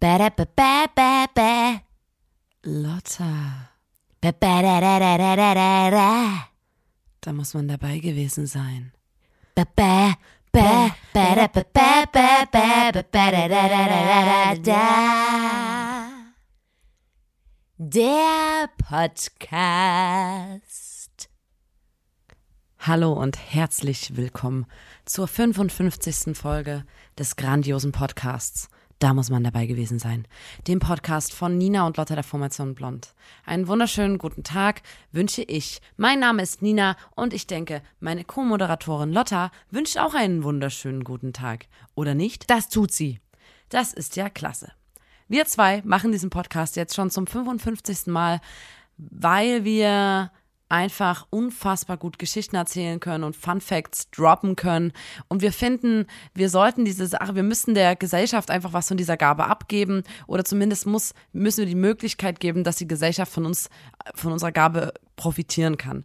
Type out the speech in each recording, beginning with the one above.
Ba-da-ba-ba-ba-ba. Lotta, Ba-ba-da-da-da-da-da-da. da muss man dabei gewesen sein. Ba-ba, ba, ba-da-ba-ba-ba-ba-ba-da-da-da-da-da-da. Der Podcast. Hallo und herzlich willkommen zur 55. Folge des grandiosen Podcasts. Da muss man dabei gewesen sein. Dem Podcast von Nina und Lotta der Formation Blond. Einen wunderschönen guten Tag wünsche ich. Mein Name ist Nina und ich denke, meine Co-Moderatorin Lotta wünscht auch einen wunderschönen guten Tag. Oder nicht? Das tut sie. Das ist ja klasse. Wir zwei machen diesen Podcast jetzt schon zum 55. Mal, weil wir einfach unfassbar gut Geschichten erzählen können und Fun Facts droppen können. Und wir finden, wir sollten diese Sache, wir müssen der Gesellschaft einfach was von dieser Gabe abgeben oder zumindest muss, müssen wir die Möglichkeit geben, dass die Gesellschaft von uns, von unserer Gabe profitieren kann.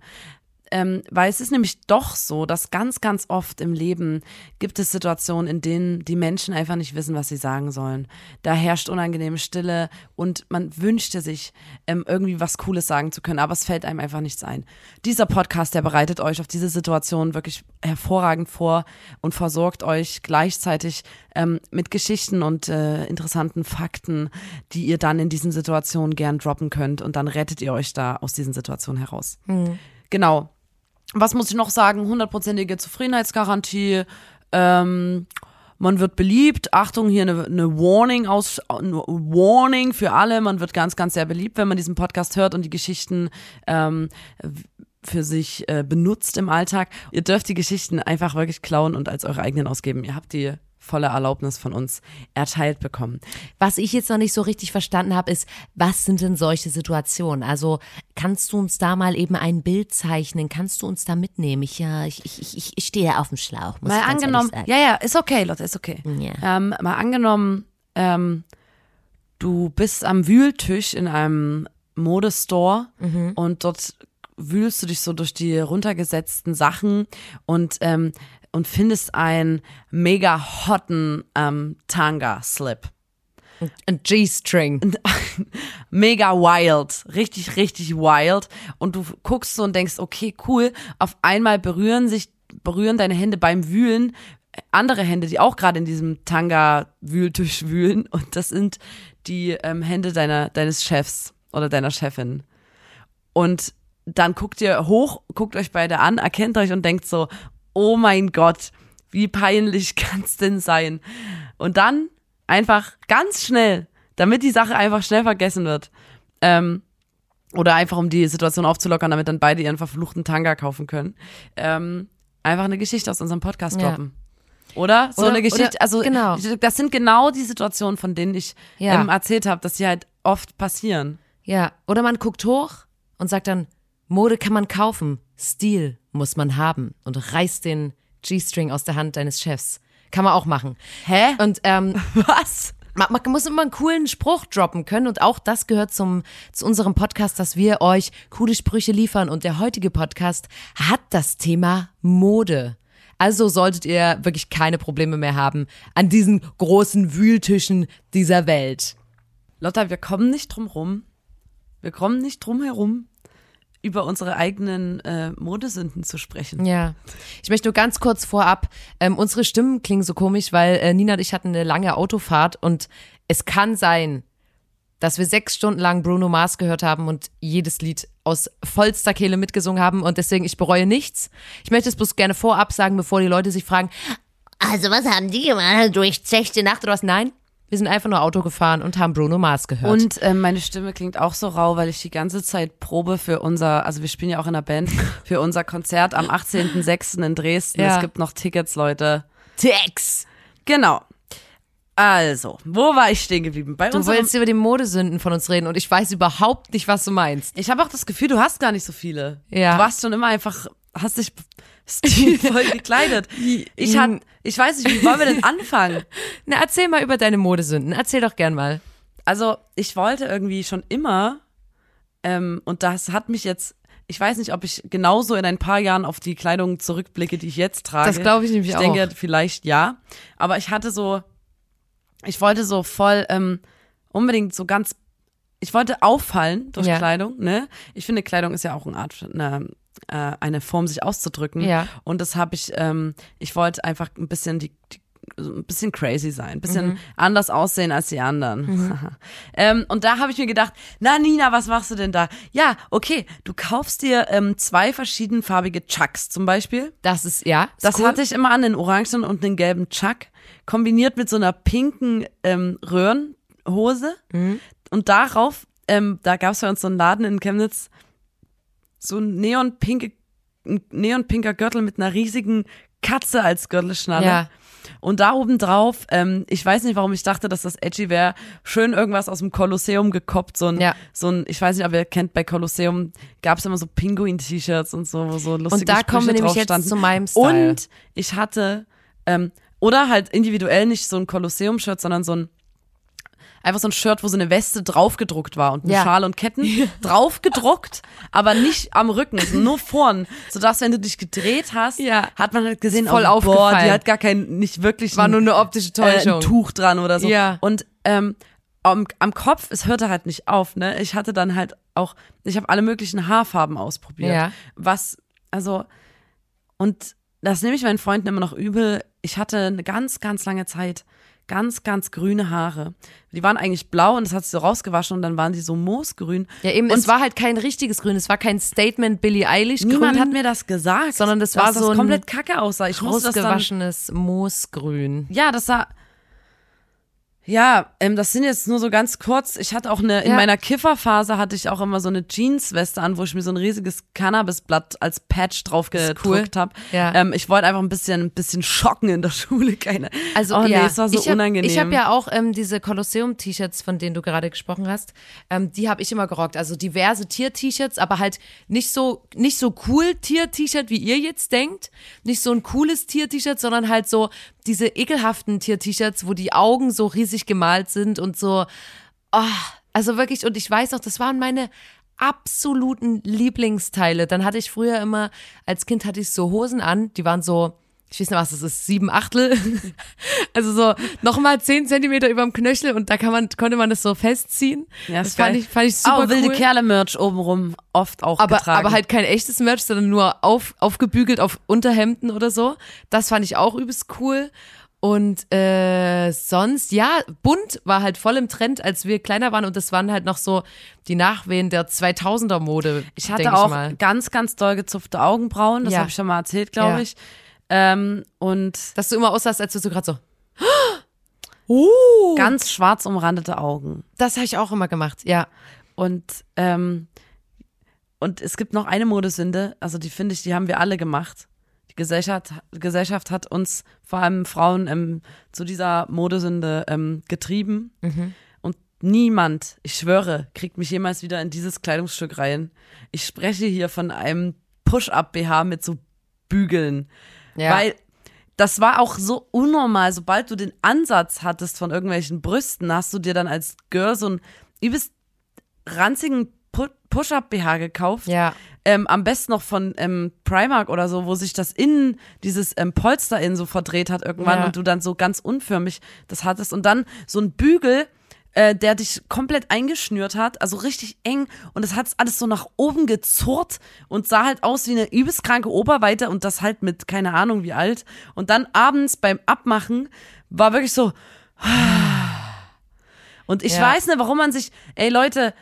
Ähm, weil es ist nämlich doch so, dass ganz, ganz oft im Leben gibt es Situationen, in denen die Menschen einfach nicht wissen, was sie sagen sollen. Da herrscht unangenehme Stille und man wünschte sich, ähm, irgendwie was Cooles sagen zu können, aber es fällt einem einfach nichts ein. Dieser Podcast, der bereitet euch auf diese Situation wirklich hervorragend vor und versorgt euch gleichzeitig ähm, mit Geschichten und äh, interessanten Fakten, die ihr dann in diesen Situationen gern droppen könnt und dann rettet ihr euch da aus diesen Situationen heraus. Genau. Was muss ich noch sagen? Hundertprozentige Zufriedenheitsgarantie. Ähm, man wird beliebt. Achtung, hier eine, eine Warning aus, eine Warning für alle. Man wird ganz, ganz sehr beliebt, wenn man diesen Podcast hört und die Geschichten ähm, für sich äh, benutzt im Alltag. Ihr dürft die Geschichten einfach wirklich klauen und als eure eigenen ausgeben. Ihr habt die volle Erlaubnis von uns erteilt bekommen. Was ich jetzt noch nicht so richtig verstanden habe, ist, was sind denn solche Situationen? Also kannst du uns da mal eben ein Bild zeichnen? Kannst du uns da mitnehmen? Ich, ja, ich, ich, ich, ich stehe auf dem Schlauch. Muss Mal ich angenommen, ja, ja, ist okay, Lotte, ist okay. Ja. Ähm, mal angenommen, ähm, du bist am Wühltisch in einem Modestore Mhm. und dort wühlst du dich so durch die runtergesetzten Sachen und ähm, und findest einen mega hotten ähm, Tanga-Slip. Ein G-String. mega wild, richtig, richtig wild. Und du guckst so und denkst, okay, cool. Auf einmal berühren sich, berühren deine Hände beim Wühlen andere Hände, die auch gerade in diesem Tanga-Wühltisch wühlen. Und das sind die ähm, Hände deiner, deines Chefs oder deiner Chefin. Und dann guckt ihr hoch, guckt euch beide an, erkennt euch und denkt so, oh mein Gott, wie peinlich kann's denn sein? Und dann einfach ganz schnell, damit die Sache einfach schnell vergessen wird, ähm, oder einfach um die Situation aufzulockern, damit dann beide ihren verfluchten Tanga kaufen können, ähm, einfach eine Geschichte aus unserem Podcast Ja. droppen. Oder? So Oder- eine Geschichte, oder- also genau. das sind genau die Situationen, von denen ich Ja. ähm, erzählt habe, dass die halt oft passieren. Ja. Oder man guckt hoch und sagt dann, Mode kann man kaufen, Stil muss man haben und reißt den G-String aus der Hand deines Chefs. Kann man auch machen. Hä? Und ähm, Was? man, man muss immer einen coolen Spruch droppen können und auch das gehört zum zu unserem Podcast, dass wir euch coole Sprüche liefern und der heutige Podcast hat das Thema Mode. Also solltet ihr wirklich keine Probleme mehr haben an diesen großen Wühltischen dieser Welt. Lotta, wir kommen nicht drum rum. Wir kommen nicht drum herum, über unsere eigenen äh, Modesünden zu sprechen. Ja. Ich möchte nur ganz kurz vorab, ähm, unsere Stimmen klingen so komisch, weil äh, Nina und ich hatten eine lange Autofahrt und es kann sein, dass wir sechs Stunden lang Bruno Mars gehört haben und jedes Lied aus vollster Kehle mitgesungen haben und deswegen, ich bereue nichts. Ich möchte es bloß gerne vorab sagen, bevor die Leute sich fragen, also was haben die gemacht? Durchzechte Nacht oder was? Nein, wir sind einfach nur Auto gefahren und haben Bruno Mars gehört. Und ähm, meine Stimme klingt auch so rau, weil ich die ganze Zeit probe für unser, also wir spielen ja auch in der Band, für unser Konzert am 18.06. in Dresden. Ja. Es gibt noch Tickets, Leute. Tex! Genau. Also, wo war ich stehen geblieben? Bei Du wolltest über die Modesünden von uns reden und ich weiß überhaupt nicht, was du meinst. ich habe auch das Gefühl, du hast gar nicht so viele. Ja. Du warst schon immer einfach, hast dich stilvoll gekleidet. Ich hab, ich weiß nicht, wie wollen wir denn anfangen? Na, erzähl mal über deine Modesünden. Erzähl doch gern mal. Also, ich wollte irgendwie schon immer, ähm, und das hat mich jetzt, ich weiß nicht, ob ich genauso in ein paar Jahren auf die Kleidung zurückblicke, die ich jetzt trage. Das glaube ich nämlich ich auch. denke, vielleicht ja. Aber ich hatte so, ich wollte so voll ähm, unbedingt so ganz, ich wollte auffallen durch Ja. Kleidung, ne? Ich finde, Kleidung ist ja auch eine Art, eine, eine Form, sich auszudrücken. Ja. Und das habe ich, ähm, ich wollte einfach ein bisschen die, die ein bisschen crazy sein, ein bisschen Mhm. anders aussehen als die anderen. ähm, und da habe ich mir gedacht, na Nina, was machst du denn da? Ja, okay, du kaufst dir ähm, zwei verschiedenfarbige Chucks zum Beispiel. Das ist, ja. ist Das cool. hatte ich immer an, den orangen und den gelben Chuck, kombiniert mit so einer pinken ähm, Röhrenhose. Mhm. Und darauf, ähm, da gab es bei uns so einen Laden in Chemnitz, so ein neonpinke, neonpinker Gürtel mit einer riesigen Katze als Gürtelschnalle. Ja. Und da oben drauf, ähm, ich weiß nicht, warum ich dachte, dass das edgy wäre, schön irgendwas aus dem Kolosseum gekoppt, so ein, Ja. so ein, ich weiß nicht, ob ihr kennt, bei Kolosseum gab es immer so Pinguin-T-Shirts und so, wo so lustige Und da kommen wir Sprüche nämlich jetzt standen. zu meinem Style. Und ich hatte, ähm, oder halt individuell nicht so ein Kolosseum-Shirt, sondern so ein, einfach so ein Shirt, wo so eine Weste draufgedruckt war und eine Ja. Schale und Ketten draufgedruckt, aber nicht am Rücken, nur vorn, sodass wenn du dich gedreht hast, Ja. hat man halt gesehen, Voll oh, boah, die hat gar kein, nicht wirklich War ein- nur eine optische äh, Täuschung. ein Tuch dran oder so. Ja. Und ähm, am, am Kopf, es hörte halt nicht auf, ne? Ich hatte dann halt auch, ich habe alle möglichen Haarfarben ausprobiert. Ja. Was, also, und das nehme ich meinen Freunden immer noch übel. Ich hatte eine ganz, ganz lange Zeit ganz, ganz grüne Haare. Die waren eigentlich blau und das hat sich so rausgewaschen und dann waren die so moosgrün. ja, eben, und es war halt kein richtiges Grün. Es war kein Statement Billie Eilish Niemand Grün, hat mir das gesagt, sondern das war so ein komplett kacke aussah. Ich das rausgewaschenes Moosgrün. Ja, das sah. Ja, ähm, das sind jetzt nur so ganz kurz. Ich hatte auch eine, in Ja. meiner Kifferphase hatte ich auch immer so eine Jeansweste an, wo ich mir so ein riesiges Cannabisblatt als Patch drauf ist cool. gedruckt habe. Ja. Ähm, ich wollte einfach ein bisschen, ein bisschen schocken in der Schule. Keine. Also oh, nee, ja, es war so ich hab, unangenehm. Ich habe ja auch ähm, diese Kolosseum-T-Shirts, von denen du gerade gesprochen hast, ähm, die habe ich immer gerockt. Also diverse Tier-T-Shirts, aber halt nicht so nicht so cool Tier-T-Shirt, wie ihr jetzt denkt, nicht so ein cooles Tier-T-Shirt, sondern halt so diese ekelhaften Tier-T-Shirts, wo die Augen so riesig gemalt sind und so. Oh, also wirklich. Und ich weiß auch, das waren meine absoluten Lieblingsteile. Dann hatte ich früher immer, als Kind hatte ich so Hosen an, die waren so, ich weiß nicht, was das ist, sieben Achtel. Also so nochmal zehn Zentimeter über dem Knöchel und da kann man, konnte man das so festziehen. Ja, das fand ich, fand ich super Auch wilde cool. Kerle-Merch obenrum oft auch aber, getragen. aber halt kein echtes Merch, sondern nur auf, aufgebügelt auf Unterhemden oder so. Das fand ich auch übelst cool. Und äh, sonst, ja, bunt war halt voll im Trend, als wir kleiner waren. Und das waren halt noch so die Nachwehen der 2000er-Mode. Ich hatte auch Ich mal. ganz, ganz doll gezupfte Augenbrauen. Das Ja. habe ich schon mal erzählt, glaube Ja. ich. Ähm, und Dass du immer aussahst, als würdest du gerade so. Uh, ganz schwarz umrandete Augen. das habe ich auch immer gemacht, ja. Und, ähm, und es gibt noch eine Modesünde, also die finde ich, die haben wir alle gemacht. Die Gesellschaft, Gesellschaft hat uns, vor allem Frauen, ähm, zu dieser Modesünde ähm, getrieben. Und niemand, ich schwöre, kriegt mich jemals wieder in dieses Kleidungsstück rein. Ich spreche hier von einem Push-Up-BH mit so Bügeln. Ja. Weil das war auch so unnormal. Sobald du den Ansatz hattest von irgendwelchen Brüsten, hast du dir dann als Girl so einen übelst ranzigen Pu- Push-Up-BH gekauft. Ja. Ähm, am besten noch von ähm, Primark oder so, wo sich das innen, dieses ähm, Polster innen so verdreht hat irgendwann Ja. und du dann so ganz unförmig das hattest. Und dann so ein Bügel, äh, der dich komplett eingeschnürt hat, also richtig eng und das hat alles so nach oben gezurrt und sah halt aus wie eine übelst kranke Oberweite und das halt mit keine Ahnung wie alt. Und dann abends beim Abmachen war wirklich so. Und ich Ja. weiß nicht, warum man sich, ey Leute,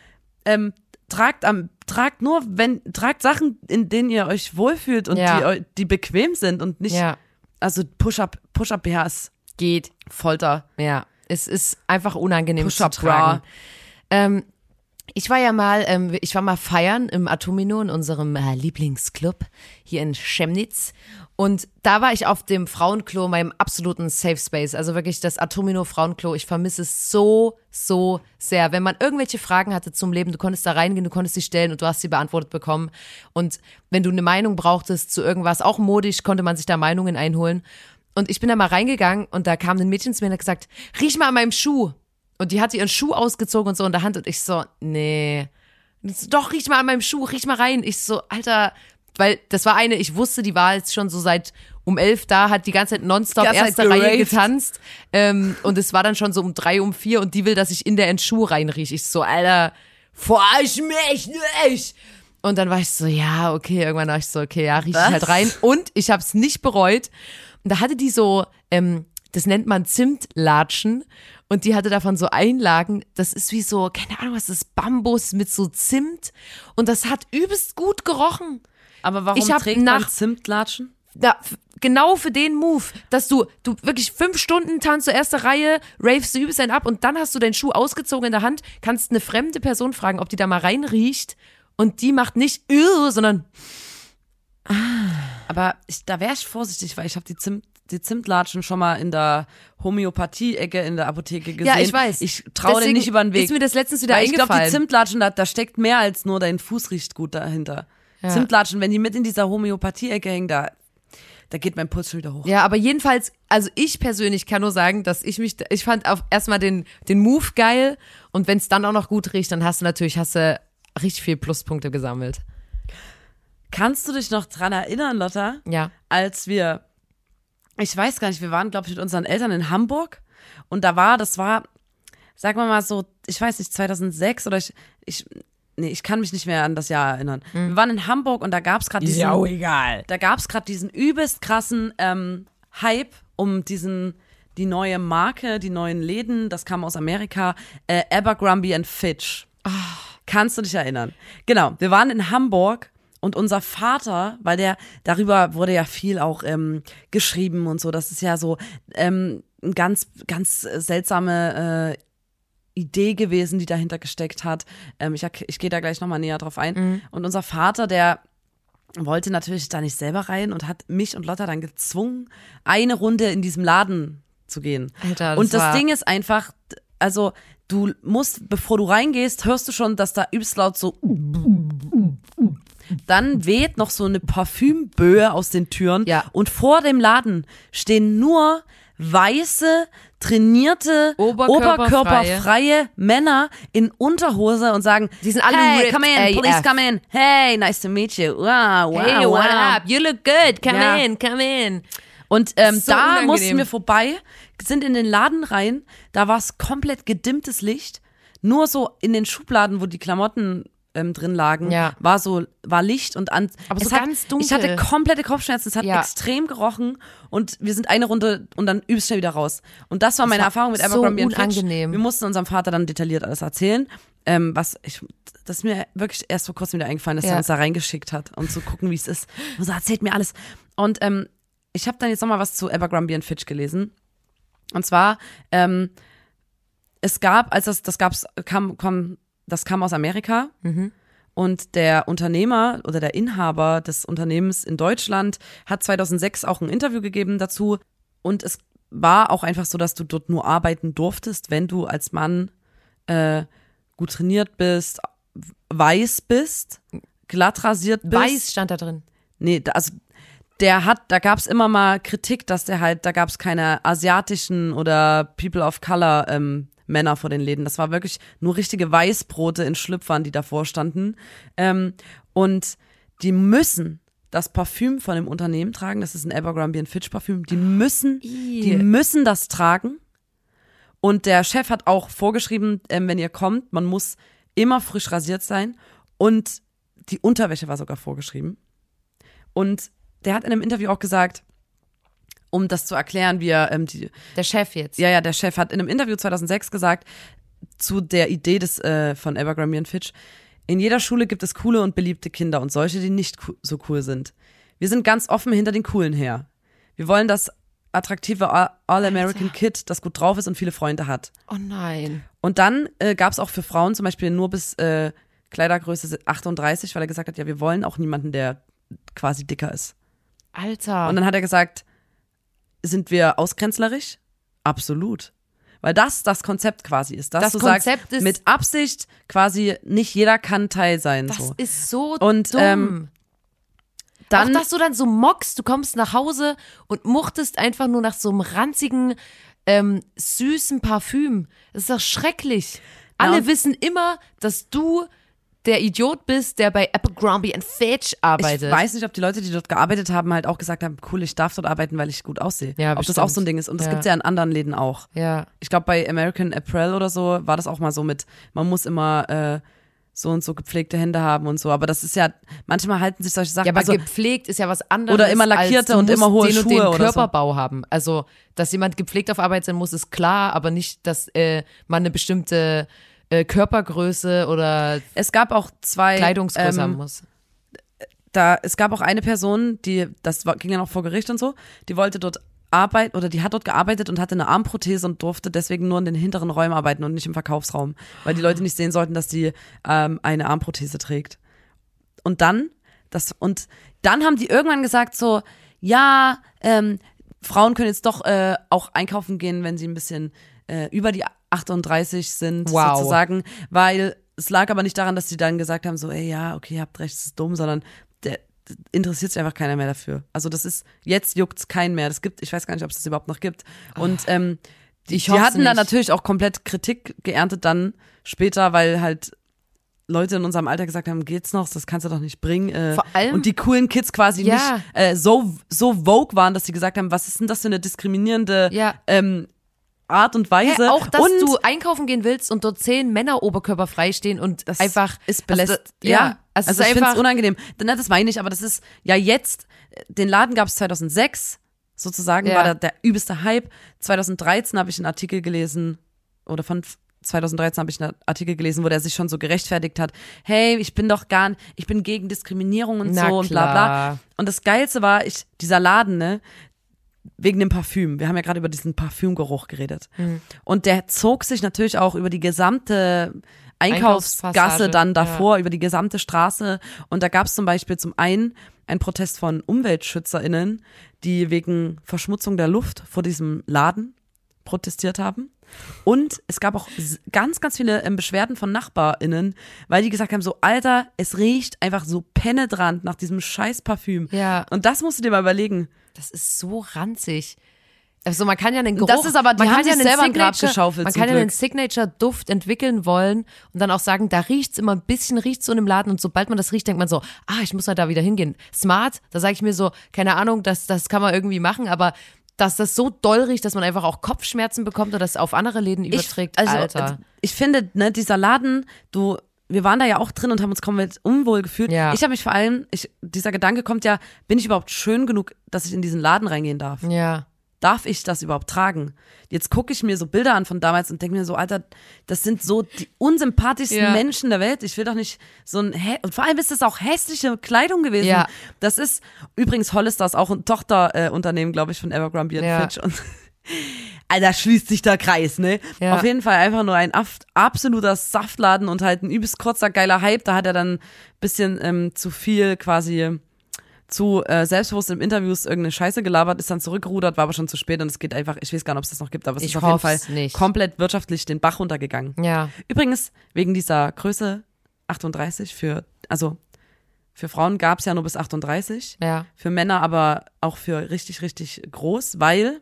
ähm, tragt am, tragt nur, wenn, tragt Sachen, in denen ihr euch wohlfühlt und Ja. die, die bequem sind und nicht, Ja. also Push-Up, Push-Up-BH ist Geht. Folter. Ja. Es ist einfach unangenehm zu tragen. Ähm, ich war ja mal, ähm, ich war mal feiern im Atomino in unserem äh, Lieblingsclub hier in Chemnitz. Und da war ich auf dem Frauenklo, meinem absoluten Safe Space. Also wirklich das Atomino Frauenklo. Ich vermisse es so, so sehr. Wenn man irgendwelche Fragen hatte zum Leben, du konntest da reingehen, du konntest sie stellen und du hast sie beantwortet bekommen. Und wenn du eine Meinung brauchtest zu irgendwas, auch modisch, konnte man sich da Meinungen einholen. Und ich bin da mal reingegangen und da kam ein Mädchen zu mir und hat gesagt, riech mal an meinem Schuh. Und die hatte ihren Schuh ausgezogen und so in der Hand und ich so, nee. So, doch, riech mal an meinem Schuh, riech mal rein. Ich so, Alter, weil das war eine, ich wusste, die war jetzt schon so seit um elf da, hat die ganze Zeit nonstop ganze erste Reihe geraved. getanzt. Ähm, und es war dann schon so um drei, um vier und die will, dass ich in der Schuh reinrieche. Ich so, Alter, verarsch mich nicht! Und dann war ich so, ja, okay, irgendwann war ich so, okay, ja, riech ich halt rein. Und ich habe es nicht bereut. Und da hatte die so, ähm, das nennt man Zimtlatschen. Und die hatte davon so Einlagen. Das ist wie so, keine Ahnung, was das ist, Bambus mit so Zimt. Und das hat übelst gut gerochen. Aber warum Ich trägt man nach- Zimtlatschen? Da, genau für den Move, dass du, du wirklich fünf Stunden tanzt zur erste Reihe, ravest du übelst einen ab und dann hast du deinen Schuh ausgezogen in der Hand, kannst eine fremde Person fragen, ob die da mal reinriecht und die macht nicht, "Ugh", sondern Aber ich, da wäre ich vorsichtig, weil ich habe die Zimt die Zimtlatschen schon mal in der Homöopathie-Ecke in der Apotheke gesehen. Ja, ich weiß. Ich traue dir Deswegen nicht über den Weg. Ist mir das letztens wieder Weil ich glaube, eingefallen. die Zimtlatschen, da, da steckt mehr als nur dein Fuß riecht gut dahinter. Zimtlatschen, wenn die mit in dieser Homöopathie-Ecke hängen, da, da geht mein Puls schon wieder hoch. Ja, aber jedenfalls, also ich persönlich kann nur sagen, dass ich mich, ich fand auf erstmal den, den Move geil und wenn es dann auch noch gut riecht, dann hast du natürlich, hast du richtig viel Pluspunkte gesammelt. Kannst du dich noch dran erinnern, Lotta, Ja. als wir, ich weiß gar nicht, wir waren, glaube ich, mit unseren Eltern in Hamburg und da war, das war, sagen wir mal so, ich weiß nicht, 2006 oder ich, ich nee, ich kann mich nicht mehr an das Jahr erinnern. Wir waren in Hamburg und da gab es gerade diesen, egal. da gab es gerade diesen übelst krassen ähm, Hype um diesen die neue Marke, die neuen Läden, das kam aus Amerika, äh, Abercrombie and Fitch. Kannst du dich erinnern? Genau, wir waren in Hamburg und unser Vater, weil der, darüber wurde ja viel auch ähm, geschrieben und so, das ist ja so ähm, ein ganz, ganz seltsame äh, Idee gewesen, die dahinter gesteckt hat. Ähm, ich ich gehe da gleich nochmal näher drauf ein. Und unser Vater, der wollte natürlich da nicht selber rein und hat mich und Lotta dann gezwungen, eine Runde in diesem Laden zu gehen. Alter, das und das Ding ist einfach, also du musst, bevor du reingehst, hörst du schon, dass da übelst laut so dann weht noch so eine Parfümböe aus den Türen Ja. und vor dem Laden stehen nur weiße, trainierte, Oberkörperfreie. oberkörperfreie Männer in Unterhose und sagen, Die sind alle hey, ripped come in, please AF. come in. Hey, nice to meet you. Wow, wow, Hey, what wow. up? You look good. Come Ja. in, come in. Und ähm, So da unangenehm. mussten wir vorbei, sind in den Laden rein, da war es komplett gedimmtes Licht. Nur so in den Schubladen, wo die Klamotten ähm, drin lagen, Ja. war so war Licht und an. Aber es so hat, ganz dunkel. Ich hatte komplette Kopfschmerzen, es hat Ja. extrem gerochen und wir sind eine Runde und dann übelst schnell wieder raus. Und das war meine war Erfahrung mit so Abercrombie Fitch. unangenehm. Wir mussten unserem Vater dann detailliert alles erzählen, ähm, was ich das ist mir wirklich erst vor kurzem wieder eingefallen, dass Ja. er uns da reingeschickt hat, um zu gucken, wie es ist. Und so erzählt mir alles. Und ähm, ich habe dann jetzt nochmal was zu Abercrombie Fitch gelesen. Und zwar, ähm, es gab, als das, das gab's, kam, kam, das kam aus Amerika und der Unternehmer oder der Inhaber des Unternehmens in Deutschland hat 2006 auch ein Interview gegeben dazu und es war auch einfach so, dass du dort nur arbeiten durftest, wenn du als Mann äh, gut trainiert bist, weiß bist, glatt rasiert bist. Weiß stand da drin. Nee, also der hat, da gab's immer mal Kritik, dass der halt, da gab's keine asiatischen oder People of Color ähm, Männer vor den Läden. Das war wirklich nur richtige Weißbrote in Schlüpfern, die davor standen. Ähm, und die müssen das Parfüm von dem Unternehmen tragen. Das ist ein Abercrombie Fitch Parfüm. Die müssen, die müssen das tragen. Und der Chef hat auch vorgeschrieben, ähm, wenn ihr kommt, man muss immer frisch rasiert sein. Und die Unterwäsche war sogar vorgeschrieben. Und der hat in einem Interview auch gesagt, um das zu erklären, wie er ähm, die, Der Chef jetzt. ja, ja, der Chef hat in einem Interview 2006 gesagt, zu der Idee des, äh, von Abercrombie und Fitch, in jeder Schule gibt es coole und beliebte Kinder und solche, die nicht so cool sind. Wir sind ganz offen hinter den Coolen her. Wir wollen das attraktive All- All-American Kid, das gut drauf ist und viele Freunde hat. Oh nein. Und dann äh, gab es auch für Frauen zum Beispiel nur bis äh, Kleidergröße 38, weil er gesagt hat, ja, wir wollen auch niemanden, der quasi dicker ist. Alter. Und dann hat er gesagt, sind wir ausgrenzlerisch? Absolut. Weil das das Konzept quasi ist. Dass Das du Konzept sagst, ist- mit Absicht quasi nicht jeder kann Teil sein. das so. ist so Und, dumm. ähm, Dann, auch, dass du dann so mockst, du kommst nach Hause und muchtest einfach nur nach so einem ranzigen, ähm, süßen Parfüm. Das ist doch schrecklich. Alle und- wissen immer, dass du der Idiot bist, der bei Abercrombie and Fitch arbeitet. Ich weiß nicht, ob die Leute, die dort gearbeitet haben, halt auch gesagt haben, cool, ich darf dort arbeiten, weil ich gut aussehe. Ja, ob das bestimmt. auch so ein Ding ist. Und das Ja. gibt's ja in anderen Läden auch. ja. Ich glaube, bei American Apparel oder so war das auch mal so mit, man muss immer äh, so und so gepflegte Hände haben und so. Aber das ist ja, manchmal halten sich solche Sachen. Ja, aber also, gepflegt ist ja was anderes. Oder immer lackierte und immer hohe den und Schuhe den oder so. Körperbau haben. Also, dass jemand gepflegt auf Arbeit sein muss, ist klar, aber nicht, dass äh, man eine bestimmte äh, Körpergröße oder es gab auch zwei Kleidungsgröße haben ähm, muss. da, es gab auch eine Person, die, das ging ja noch vor Gericht und so, die wollte dort arbeiten oder die hat dort gearbeitet und hatte eine Armprothese und durfte deswegen nur in den hinteren Räumen arbeiten und nicht im Verkaufsraum, weil die Leute nicht sehen sollten, dass die ähm, eine Armprothese trägt. Und dann, das, und dann haben die irgendwann gesagt so, ja, ähm, Frauen können jetzt doch äh, auch einkaufen gehen, wenn sie ein bisschen äh, über die 38 sind, Wow. sozusagen, weil es lag aber nicht daran, dass sie dann gesagt haben, so, ey, ja, okay, ihr habt recht, das ist dumm, sondern der interessiert sich einfach keiner mehr dafür. Also das ist, jetzt juckt's keinen mehr. Das gibt, ich weiß gar nicht, ob es das überhaupt noch gibt. Und ähm, die, Ich die hatten dann nicht. natürlich auch komplett Kritik geerntet dann später, weil halt Leute in unserem Alter gesagt haben, geht's noch, das kannst du doch nicht bringen. Äh, Vor allem- und die coolen Kids quasi Ja. nicht äh, so, so vogue waren, dass sie gesagt haben, was ist denn das für eine diskriminierende Ja. ähm, Art und Weise. Hä, auch, dass und du einkaufen gehen willst und dort zehn Männer oberkörperfrei stehen und das einfach ist belästigt. Also, ja, also, also es ich ist finde es unangenehm. Na, das meine ich, aber das ist ja jetzt, den Laden gab es 2006, sozusagen, Ja. war der, der übelste Hype. 2013 habe ich einen Artikel gelesen, oder von 2013 habe ich einen Artikel gelesen, wo der sich schon so gerechtfertigt hat, hey, ich bin doch gar ich bin gegen Diskriminierung und Na so und bla bla. klar. Und das Geilste war, ich, dieser Laden, ne, wegen dem Parfüm. Wir haben ja gerade über diesen Parfümgeruch geredet. Mhm. Und der zog sich natürlich auch über die gesamte Einkaufsgasse dann davor, über die gesamte Straße. Und da gab es zum Beispiel zum einen einen Protest von UmweltschützerInnen, die wegen Verschmutzung der Luft vor diesem Laden protestiert haben. Und es gab auch ganz, ganz viele ähm, Beschwerden von NachbarInnen, weil die gesagt haben, so, Alter, es riecht einfach so penetrant nach diesem scheiß Parfüm. Ja. Und das musst du dir mal überlegen. Das ist so ranzig. Also man kann ja einen Geruch, Das ist aber- die man haben kann ja einen selber ein Grab geschaufelt, Man kann ja einen Glück. Signature-Duft entwickeln wollen und dann auch sagen, da riecht's immer ein bisschen, riecht's so in dem Laden und sobald man das riecht, denkt man so, ah, ich muss halt da wieder hingehen. Smart, da sage ich mir so, keine Ahnung, das, das kann man irgendwie machen, aber dass das so doll riecht, dass man einfach auch Kopfschmerzen bekommt oder das auf andere Läden überträgt, ich, also, Alter. Ich finde, ne, dieser Laden, du, wir waren da ja auch drin und haben uns komplett unwohl gefühlt. Ja. Ich habe mich vor allem, ich, dieser Gedanke kommt ja, bin ich überhaupt schön genug, dass ich in diesen Laden reingehen darf? Ja. Darf ich das überhaupt tragen? Jetzt gucke ich mir so Bilder an von damals und denke mir so, Alter, das sind so die unsympathischsten Ja. Menschen der Welt. Ich will doch nicht so ein, hä und vor allem ist das auch hässliche Kleidung gewesen. Ja. Das ist, übrigens Hollister ist auch ein Tochterunternehmen, äh, glaube ich, von Evergrande Ja. Fitch Alter, schließt sich der Kreis, ne? Ja. Auf jeden Fall einfach nur ein absoluter Saftladen und halt ein übelst kurzer, geiler Hype. Da hat er dann ein bisschen ähm, zu viel quasi zu äh, selbstbewusst im Interviews irgendeine Scheiße gelabert, ist dann zurückgerudert, war aber schon zu spät und es geht einfach, ich weiß gar nicht, ob es das noch gibt, aber es Ich ist auf jeden Fall nicht. komplett wirtschaftlich den Bach runtergegangen. Ja. Übrigens, wegen dieser Größe 38 für, also für Frauen gab es ja nur bis 38 Ja. für Männer aber auch für richtig, richtig groß, weil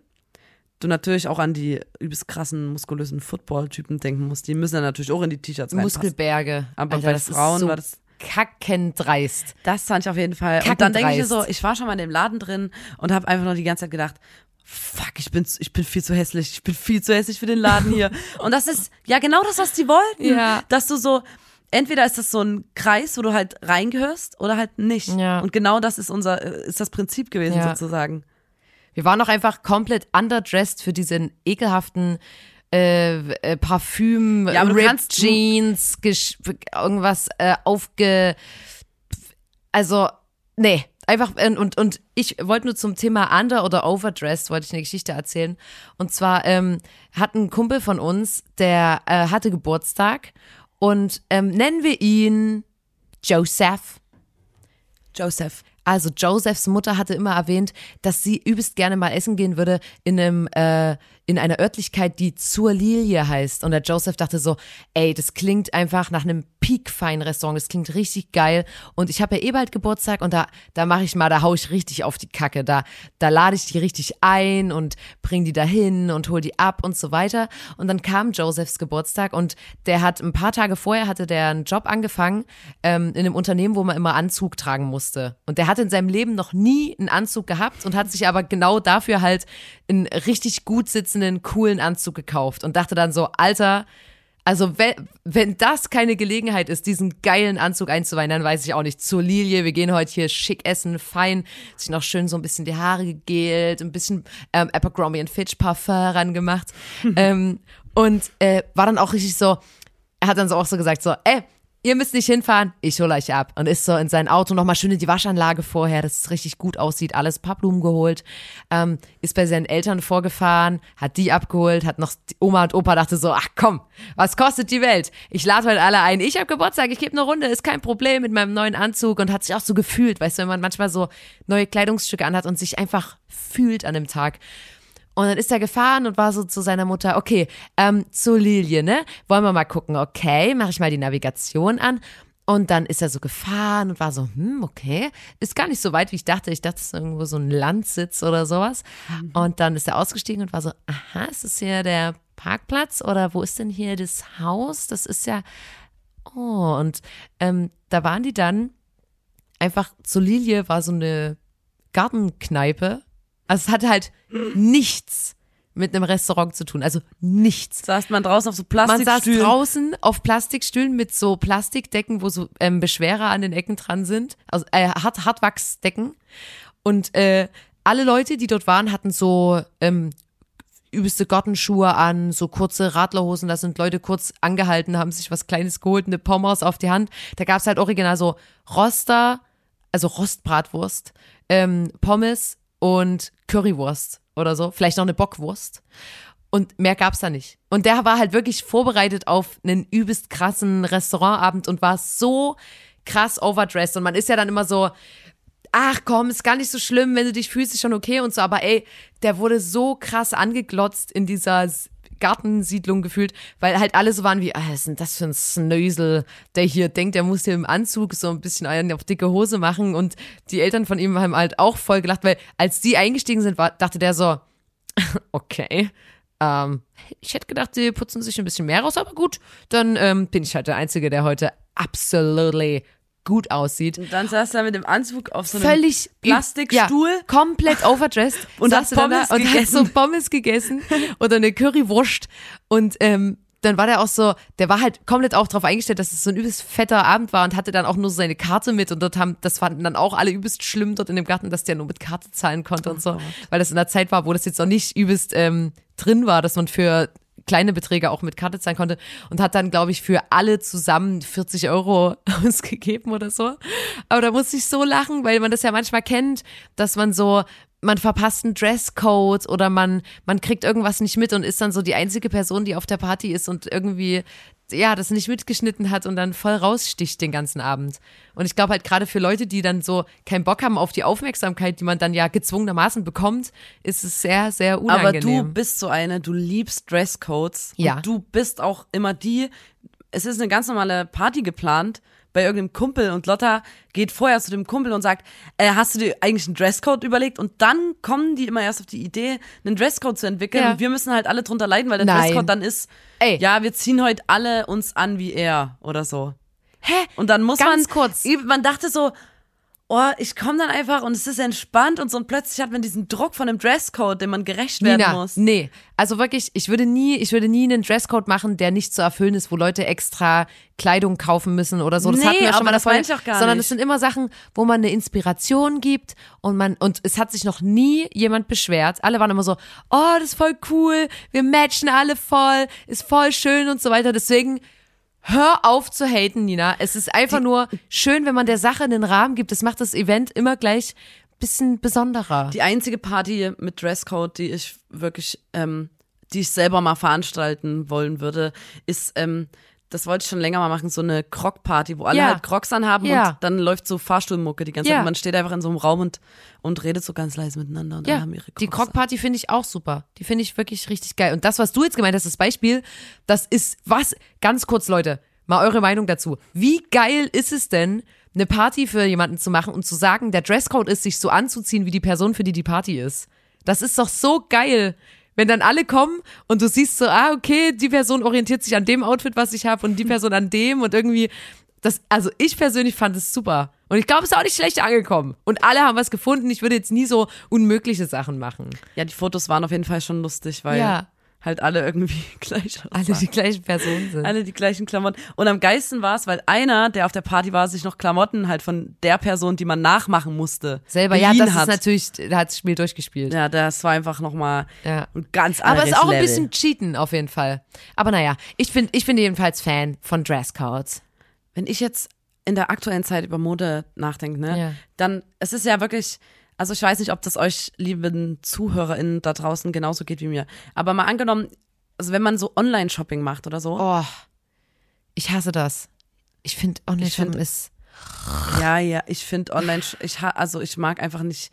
du natürlich auch an die übelst krassen, muskulösen Football-Typen denken musst. Die müssen dann natürlich auch in die T-Shirts reinpassen. Muskelberge. Aber Alter, bei das Frauen so war das kackendreist. das fand ich auf jeden Fall. Und dann denke ich mir so, ich war schon mal in dem Laden drin und habe einfach nur die ganze Zeit gedacht, fuck, ich bin, ich bin viel zu hässlich, ich bin viel zu hässlich für den Laden hier. und das ist ja genau das, was die wollten. Ja. Dass du so, entweder ist das so ein Kreis, wo du halt reingehörst oder halt nicht. Ja. Und genau das ist unser, ist das Prinzip gewesen Ja. sozusagen. Wir waren auch einfach komplett underdressed für diesen ekelhaften äh, äh, Parfüm, Ja, Ripped Jeans, irgendwas äh, aufge... Also, nee, einfach, äh, und, und ich wollte nur zum Thema under oder overdressed, wollte ich eine Geschichte erzählen. Und zwar ähm, hat ein Kumpel von uns, der äh, hatte Geburtstag und ähm, nennen wir ihn Joseph. Joseph. Also Josephs Mutter hatte immer erwähnt, dass sie übelst gerne mal essen gehen würde in einem, äh, in in einer Örtlichkeit, die zur Lilie heißt. Und der Joseph dachte so, ey, das klingt einfach nach einem peak-feinen Restaurant, das klingt richtig geil. Und ich habe ja eh bald Geburtstag und da, da mache ich mal, da hau ich richtig auf die Kacke. Da, da lade ich die richtig ein und bring die dahin und hol die ab und so weiter. Und dann kam Josephs Geburtstag und der hat ein paar Tage vorher hatte der einen Job angefangen ähm, in einem Unternehmen, wo man immer Anzug tragen musste. Und der hat in seinem Leben noch nie einen Anzug gehabt und hat sich aber genau dafür halt einen richtig gut sitzenden, coolen Anzug gekauft und dachte dann so, Alter, also wenn, wenn das keine Gelegenheit ist, diesen geilen Anzug einzuweihen, dann weiß ich auch nicht. Zur Lilie, wir gehen heute hier schick essen, fein, sich noch schön so ein bisschen die Haare gegelt, ein bisschen ähm, Abercrombie Fitch Parfum rangemacht ähm, und äh, war dann auch richtig so, er hat dann so auch so gesagt so, ey, ihr müsst nicht hinfahren, ich hole euch ab. Und ist so in sein Auto nochmal schön in die Waschanlage vorher, dass es richtig gut aussieht, alles paar Blumen geholt, ähm, ist bei seinen Eltern vorgefahren, hat die abgeholt, hat noch Oma und Opa dachte so, ach komm, was kostet die Welt? Ich lade heute alle ein, ich habe Geburtstag, ich gebe eine Runde, ist kein Problem mit meinem neuen Anzug und hat sich auch so gefühlt, weißt du, wenn man manchmal so neue Kleidungsstücke anhat und sich einfach fühlt an dem Tag. Und dann ist er gefahren und war so zu seiner Mutter, okay, ähm, zu Lilie, ne? Wollen wir mal gucken, okay, mache ich mal die Navigation an. Und dann ist er so gefahren und war so, hm, okay, ist gar nicht so weit, wie ich dachte. Ich dachte, es ist irgendwo so ein Landsitz oder sowas. Mhm. Und dann ist er ausgestiegen und war so, aha, ist das hier der Parkplatz oder wo ist denn hier das Haus? Das ist ja, oh, und ähm, da waren die dann einfach, zu Lilie war so eine Gartenkneipe also es hatte halt nichts mit einem Restaurant zu tun. Also nichts. Saß man draußen auf so Plastikstühlen? Man saß draußen auf Plastikstühlen mit so Plastikdecken, wo so ähm, Beschwerer an den Ecken dran sind. Also äh, Hart Hartwachsdecken. Und äh, alle Leute, die dort waren, hatten so ähm, übelste Gartenschuhe an, so kurze Radlerhosen. Da sind Leute kurz angehalten, haben sich was Kleines geholt, eine Pommes auf die Hand. Da gab's halt original so Roster, also Rostbratwurst, ähm, Pommes, und Currywurst oder so, vielleicht noch eine Bockwurst. Und mehr gab's da nicht. Und der war halt wirklich vorbereitet auf einen übelst krassen Restaurantabend und war so krass overdressed. Und man ist ja dann immer so, ach komm, ist gar nicht so schlimm, wenn du dich fühlst, ist schon okay und so. Aber ey, der wurde so krass angeglotzt in dieser Gartensiedlung gefühlt, weil halt alle so waren wie, ah, was ist denn das für ein Snösel, der hier denkt, er muss hier im Anzug so ein bisschen einen auf dicke Hose machen. Und die Eltern von ihm haben halt auch voll gelacht, weil als die eingestiegen sind, war, dachte der so, okay, ähm, ich hätte gedacht, die putzen sich ein bisschen mehr raus, aber gut, dann ähm, bin ich halt der Einzige, der heute absolutely gut aussieht. Und dann saß er mit dem Anzug auf so einem Völlig Plastikstuhl. Ja, komplett overdressed. und hat Pommes da und hat so Pommes gegessen oder eine Currywurst. Und ähm, dann war der auch so, der war halt komplett auch darauf eingestellt, dass es so ein übelst fetter Abend war und hatte dann auch nur seine Karte mit und dort haben, das fanden dann auch alle übelst schlimm dort in dem Garten, dass der nur mit Karte zahlen konnte oh und so, Gott. weil das in der Zeit war, wo das jetzt noch nicht übelst ähm, drin war, dass man für kleine Beträge auch mit Karte zahlen konnte und hat dann, glaube ich, für alle zusammen 40 Euro ausgegeben oder so. Aber da musste ich so lachen, weil man das ja manchmal kennt, dass man so, man verpasst einen Dresscode oder man, man kriegt irgendwas nicht mit und ist dann so die einzige Person, die auf der Party ist und irgendwie ja, das nicht mitgeschnitten hat und dann voll raussticht den ganzen Abend. Und ich glaube halt gerade für Leute, die dann so keinen Bock haben auf die Aufmerksamkeit, die man dann ja gezwungenermaßen bekommt, ist es sehr, sehr unangenehm. Aber du bist so eine, du liebst Dresscodes. Ja. Und du bist auch immer die, es ist eine ganz normale Party geplant bei irgendeinem Kumpel und Lotta geht vorher zu dem Kumpel und sagt, äh, hast du dir eigentlich einen Dresscode überlegt? Und dann kommen die immer erst auf die Idee, einen Dresscode zu entwickeln. Ja. Und wir müssen halt alle drunter leiden, weil der Nein. Dresscode dann ist, Ey. ja, wir ziehen heute alle uns an wie er oder so. Hä? Und dann muss Ganz man, kurz. man dachte so, oh, ich komme dann einfach und es ist entspannt und so und plötzlich hat man diesen Druck von dem Dresscode, dem man gerecht werden Nina, muss. Nee, also wirklich, ich würde nie, ich würde nie einen Dresscode machen, der nicht zu erfüllen ist, wo Leute extra Kleidung kaufen müssen oder so. Das nee, hatten wir schon mal das davon, ich auch gar sondern es sind immer Sachen, wo man eine Inspiration gibt und man und es hat sich noch nie jemand beschwert. Alle waren immer so, oh, das ist voll cool, wir matchen alle voll, ist voll schön und so weiter. Deswegen Hör auf zu haten, Nina. Es ist einfach die, nur schön, wenn man der Sache einen Rahmen gibt. Das macht das Event immer gleich bisschen besonderer. Die einzige Party mit Dresscode, die ich wirklich, ähm, die ich selber mal veranstalten wollen würde, ist ähm, das wollte ich schon länger mal machen, so eine Croc-Party, wo alle Ja. halt Crocs anhaben Ja. und dann läuft so Fahrstuhlmucke die ganze Ja. Zeit. Und man steht einfach in so einem Raum und, und redet so ganz leise miteinander und alle Ja, haben ihre die Crocs an. Croc-Party finde ich auch super. Die finde ich wirklich richtig geil. Und das, was du jetzt gemeint hast, das Beispiel, das ist was, ganz kurz, Leute, mal eure Meinung dazu. Wie geil ist es denn, eine Party für jemanden zu machen und zu sagen, der Dresscode ist, sich so anzuziehen, wie die Person, für die die Party ist? Das ist doch so geil. Wenn dann alle kommen und du siehst so, ah, okay, die Person orientiert sich an dem Outfit, was ich habe und die Person an dem und irgendwie, das, also ich persönlich fand es super. Und ich glaube, es ist auch nicht schlecht angekommen. Und alle haben was gefunden. Ich würde jetzt nie so unmögliche Sachen machen. Ja, die Fotos waren auf jeden Fall schon lustig, weil Ja. Halt alle irgendwie gleich Alle aussahen. die gleichen Personen sind. Alle die gleichen Klamotten. Und am geilsten war es, weil einer, der auf der Party war, sich noch Klamotten halt von der Person, die man nachmachen musste, Selber, ja, das hat. ist natürlich, da hat das Spiel durchgespielt. Ja, das war einfach nochmal Ja. ein ganz Aber es anderes ist auch ein Level. bisschen Cheaten auf jeden Fall. Aber naja, ich bin ich bin jedenfalls Fan von Dresscodes. Wenn ich jetzt in der aktuellen Zeit über Mode nachdenke, ne, Ja. dann, es ist ja wirklich, also ich weiß nicht, ob das euch, lieben ZuhörerInnen da draußen, genauso geht wie mir. Aber mal angenommen, also wenn man so Online-Shopping macht oder so, Oh, ich hasse das. Ich finde Online-Shoppen find- ist. Ja, ja, ich finde online, ich ha, also ich mag einfach nicht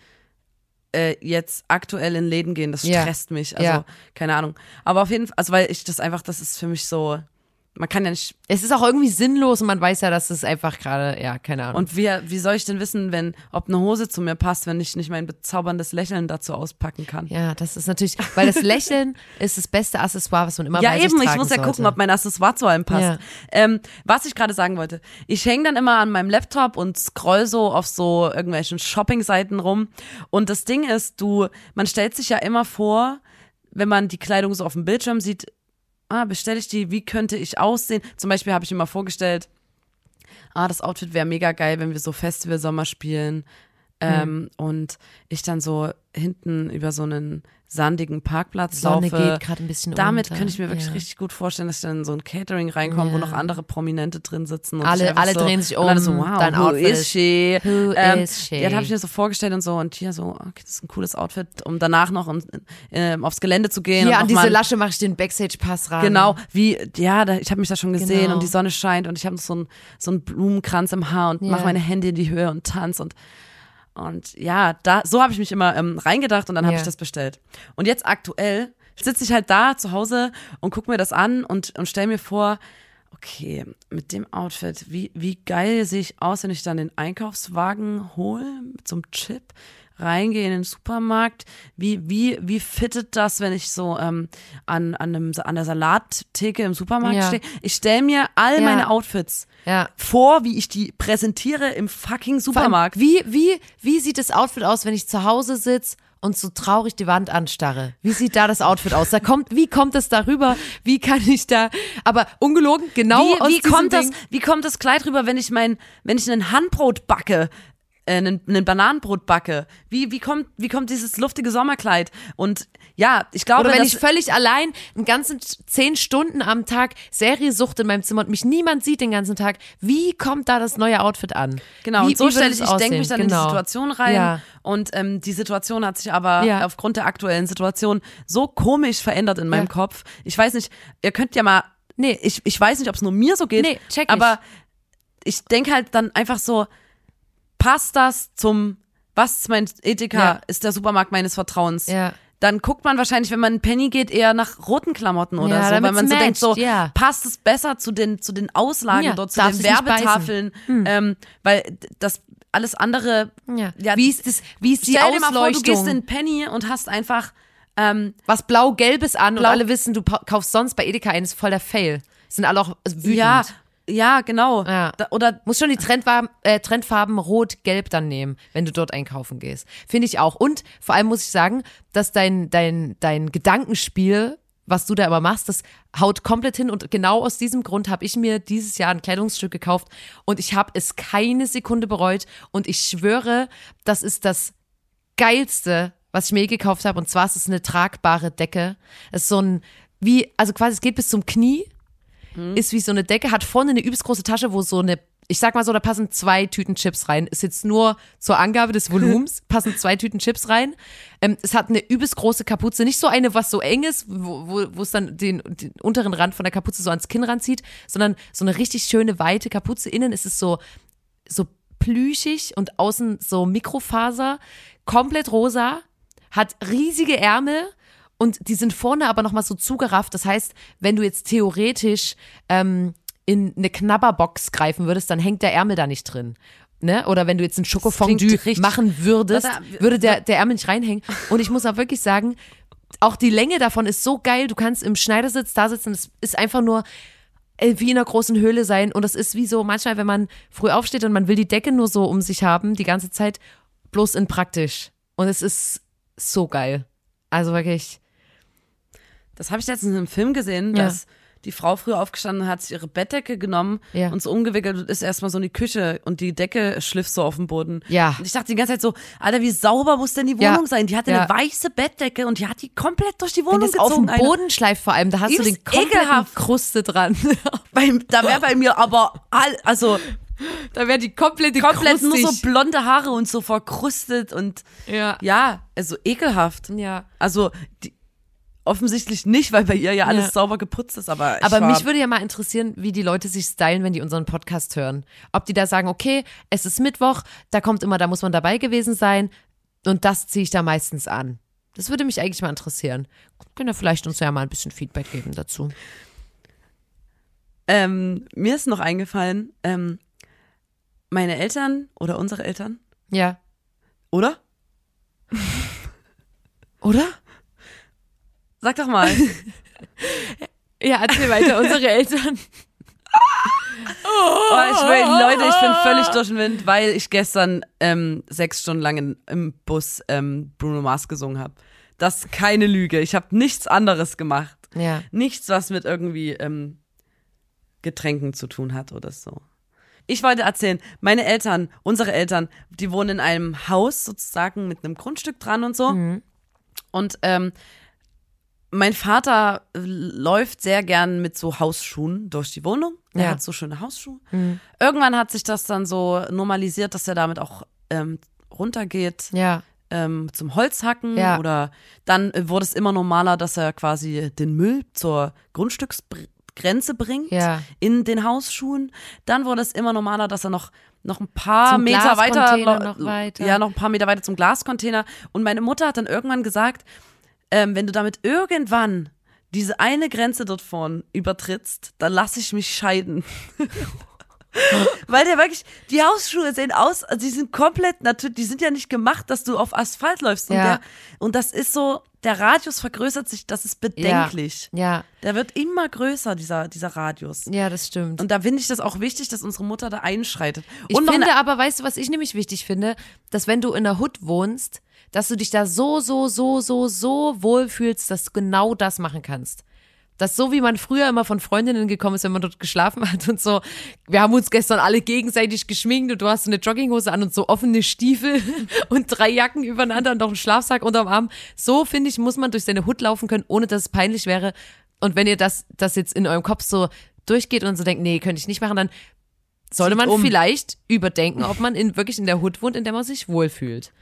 äh, jetzt aktuell in Läden gehen, das Ja. stresst mich, also Ja. keine Ahnung. Aber auf jeden Fall, also weil ich das einfach, das ist für mich so, man kann ja nicht, Es ist auch irgendwie sinnlos und man weiß ja, dass es einfach gerade, ja, keine Ahnung. und wie, wie soll ich denn wissen, wenn, ob eine Hose zu mir passt, wenn ich nicht mein bezauberndes Lächeln dazu auspacken kann? ja, das ist natürlich, weil das Lächeln ist das beste Accessoire, was man immer Ja, bei sich eben, ich muss ja sollte. gucken, ob mein Accessoire zu allem passt. Ja. Ähm, was ich gerade sagen wollte, ich hänge dann immer an meinem Laptop und scroll so auf so irgendwelchen Shopping-Seiten rum. Und das Ding ist, du, man stellt sich ja immer vor, wenn man die Kleidung so auf dem Bildschirm sieht, ah, bestelle ich die, wie könnte ich aussehen? Zum Beispiel habe ich mir mal vorgestellt, ah, das Outfit wäre mega geil, wenn wir so Festival-Sommer spielen. Ähm, Und ich dann so hinten über so einen sandigen Parkplatz Sonne laufe. geht gerade ein bisschen Damit unter. könnte ich mir wirklich ja. richtig gut vorstellen, dass ich dann in so ein Catering reinkomme, wo Ja. noch andere Prominente drin sitzen. Und Alle- alle so, drehen sich und alle um, so, wow, dein who Outfit is ist- she? Who ähm, is she? Ja, das habe ich mir so vorgestellt und so und hier so, okay, das ist ein cooles Outfit, um danach noch um, ähm, aufs Gelände zu gehen. Und an diese mal- Lasche mache ich den Backstage-Pass ran. Genau, wie, ja, da, ich habe mich da schon gesehen Genau. und die Sonne scheint und ich habe so einen so einen Blumenkranz im Haar und Ja. mache meine Hände in die Höhe und tanz und und ja, da so habe ich mich immer ähm, reingedacht und dann habe Ja. ich das bestellt. Und jetzt aktuell sitze ich halt da zu Hause und gucke mir das an und und stell mir vor, okay, mit dem Outfit, wie wie geil sehe ich aus, wenn ich dann den Einkaufswagen hole mit so einem Chip reingehe in den Supermarkt, wie, wie, wie fittet das, wenn ich so ähm, an, an, einem, an der Salattheke im Supermarkt Ja. stehe? Ich stelle mir all Ja. meine Outfits Ja. vor, wie ich die präsentiere im fucking allem, Supermarkt. Wie, wie, wie sieht das Outfit aus, wenn ich zu Hause sitze und so traurig die Wand anstarre? Wie sieht da das Outfit aus? Da kommt, wie kommt es darüber? Wie kann ich da, aber ungelogen, genau aus wie, wie diesem kommt das, Ding, wie kommt das Kleid rüber, wenn ich mein, wenn ich ein Handbrot backe? Äh, einen, einen Bananenbrot backe. Wie, wie, kommt, wie kommt dieses luftige Sommerkleid? Und ja, ich glaube, Oder wenn ich völlig allein einen ganzen zehn Stunden am Tag Serie sucht in meinem Zimmer und mich niemand sieht den ganzen Tag, wie kommt da das neue Outfit an? Genau, wie, und so stelle ich, ich denke mich dann in die Genau. Situation rein. Ja. Und ähm, die Situation hat sich aber Ja. aufgrund der aktuellen Situation so komisch verändert in meinem Ja. Kopf. Ich weiß nicht, ihr könnt ja mal. Nee. ich, ich weiß nicht, ob es nur mir so geht. Nee, check ich. Aber ich denke halt dann einfach so, passt das zum, was ist mein Ethika, Ja. ist der Supermarkt meines Vertrauens. Ja. Dann guckt man wahrscheinlich, wenn man in Penny geht, eher nach roten Klamotten oder Ja, so, weil man so denkt, so matcht, ja. passt es besser zu den zu den Auslagen dort, zu den. Werbetafeln, ähm, weil das alles andere. Ja. Wie ist das, wie ist die Stell dir mal vor, du gehst in Penny und hast einfach ähm, was blau-gelbes an und Blau- alle wissen, du kaufst sonst bei Edeka ein, ist voll der Fail. Sind alle auch wütend. ja, ja, genau. Ja. Da, oder Muss schon die Trendfarben, äh, Trendfarben rot-gelb dann nehmen, wenn du dort einkaufen gehst. Finde ich auch. Und vor allem muss ich sagen, dass dein, dein, dein Gedankenspiel, was du da immer machst, das haut komplett hin. Und genau aus diesem Grund habe ich mir dieses Jahr ein Kleidungsstück gekauft und ich habe es keine Sekunde bereut. Und ich schwöre, das ist das geilste, was ich mir je gekauft habe. Und zwar ist es eine tragbare Decke. Es ist so ein, wie, also quasi es geht bis zum Knie, ist wie so eine Decke, hat vorne eine übelst große Tasche, wo so eine ich sag mal so, da passen zwei Tüten Chips rein. Ist jetzt nur zur Angabe des Volumens, passen zwei Tüten Chips rein. Ähm, es hat eine übelst große Kapuze. Nicht so eine, was so eng ist, wo, wo, wo es dann den, den unteren Rand von der Kapuze so ans Kinn ranzieht, sondern so eine richtig schöne, weite Kapuze. Innen ist es so, so plüschig und außen so Mikrofaser, komplett rosa, hat riesige Ärmel und die sind vorne aber nochmal so zugerafft. Das heißt, wenn du jetzt theoretisch ähm, in eine Knabberbox greifen würdest, dann hängt der Ärmel da nicht drin. Ne? Oder wenn du jetzt ein Schokofondue machen würdest, Da- würde der, der Ärmel nicht reinhängen. Und ich muss auch wirklich sagen, auch die Länge davon ist so geil. Du kannst im Schneidersitz da sitzen. Es ist einfach nur äh, wie in einer großen Höhle sein. Und das ist wie so manchmal, wenn man früh aufsteht und man will die Decke nur so um sich haben, die ganze Zeit, bloß in praktisch. Und es ist so geil. Also wirklich. Das habe ich letztens in einem Film gesehen, Ja. dass die Frau früh aufgestanden hat, sich ihre Bettdecke genommen Ja. und so umgewickelt und ist erstmal so in die Küche und die Decke schliff so auf dem Boden. Ja. Und ich dachte die ganze Zeit so, Alter, wie sauber muss denn die Ja. Wohnung sein? Die hatte Ja. eine weiße Bettdecke und die hat die komplett durch die Wenn Wohnung das auf gezogen. dem Alter. Boden schleift vor allem, da hast du den kompletten ekelhaft. Kruste dran. Bei, da wäre bei mir aber all, also da wäre die komplette komplett nur so krustig. blonde Haare und so verkrustet und Ja. ja, also ekelhaft. Ja. Also die, offensichtlich nicht, weil bei ihr ja alles Ja. sauber geputzt ist, aber Aber mich würde ja mal interessieren, wie die Leute sich stylen, wenn die unseren Podcast hören. Ob die da sagen, okay, es ist Mittwoch, da kommt immer, da muss man dabei gewesen sein und das ziehe ich da meistens an. Das würde mich eigentlich mal interessieren. Können ja vielleicht uns ja mal ein bisschen Feedback geben dazu. ähm, mir ist noch eingefallen, ähm, meine Eltern oder unsere Eltern, Ja. oder? Oder? Sag doch mal. Ja, erzähl weiter, unsere Eltern. Oh, ich will, Leute, ich bin völlig durch den Wind, weil ich gestern ähm, sechs Stunden lang in, im Bus ähm, Bruno Mars gesungen habe. Das ist keine Lüge. Ich habe nichts anderes gemacht. Ja. Nichts, was mit irgendwie ähm, Getränken zu tun hat oder so. Ich wollte erzählen, meine Eltern, unsere Eltern, die wohnen in einem Haus sozusagen mit einem Grundstück dran und so. Und ähm, mein Vater äh, läuft sehr gern mit so Hausschuhen durch die Wohnung. Er Ja. hat so schöne Hausschuhe. Irgendwann hat sich das dann so normalisiert, dass er damit auch ähm, runtergeht Ja. ähm, zum Holzhacken Ja. oder dann äh, wurde es immer normaler, dass er quasi den Müll zur Grundstücksgrenze bringt in den Hausschuhen. Dann wurde es immer normaler, dass er noch noch ein paar Zum Meter weiter, noch weiter. ja noch ein paar Meter weiter zum Glascontainer. Und meine Mutter hat dann irgendwann gesagt, ähm, wenn du damit irgendwann diese eine Grenze dort vorn übertrittst, dann lasse ich mich scheiden. Weil der wirklich, die Hausschuhe sehen aus, also die sind komplett, natürlich, die sind ja nicht gemacht, dass du auf Asphalt läufst. Und, Ja. der, und das ist so, der Radius vergrößert sich, das ist bedenklich. Ja. Der wird immer größer, dieser, dieser Radius. Ja, das stimmt. Und da finde ich das auch wichtig, dass unsere Mutter da einschreitet. Ich Und noch finde aber, weißt du, was ich nämlich wichtig finde? Dass wenn du in der Hood wohnst, dass du dich da so, so, so, so, so wohl fühlst, dass du genau das machen kannst. Das so wie man früher immer von Freundinnen gekommen ist, wenn man dort geschlafen hat und so. Wir haben uns gestern alle gegenseitig geschminkt und du hast so eine Jogginghose an und so offene Stiefel und drei Jacken übereinander und noch einen Schlafsack unterm Arm. So finde ich, muss man durch seine Hut laufen können, ohne dass es peinlich wäre. Und wenn ihr das, das jetzt in eurem Kopf so durchgeht und so denkt, nee, könnte ich nicht machen, dann sollte Zieht man um. vielleicht überdenken, ob man in, wirklich in der Hut wohnt, in der man sich wohlfühlt.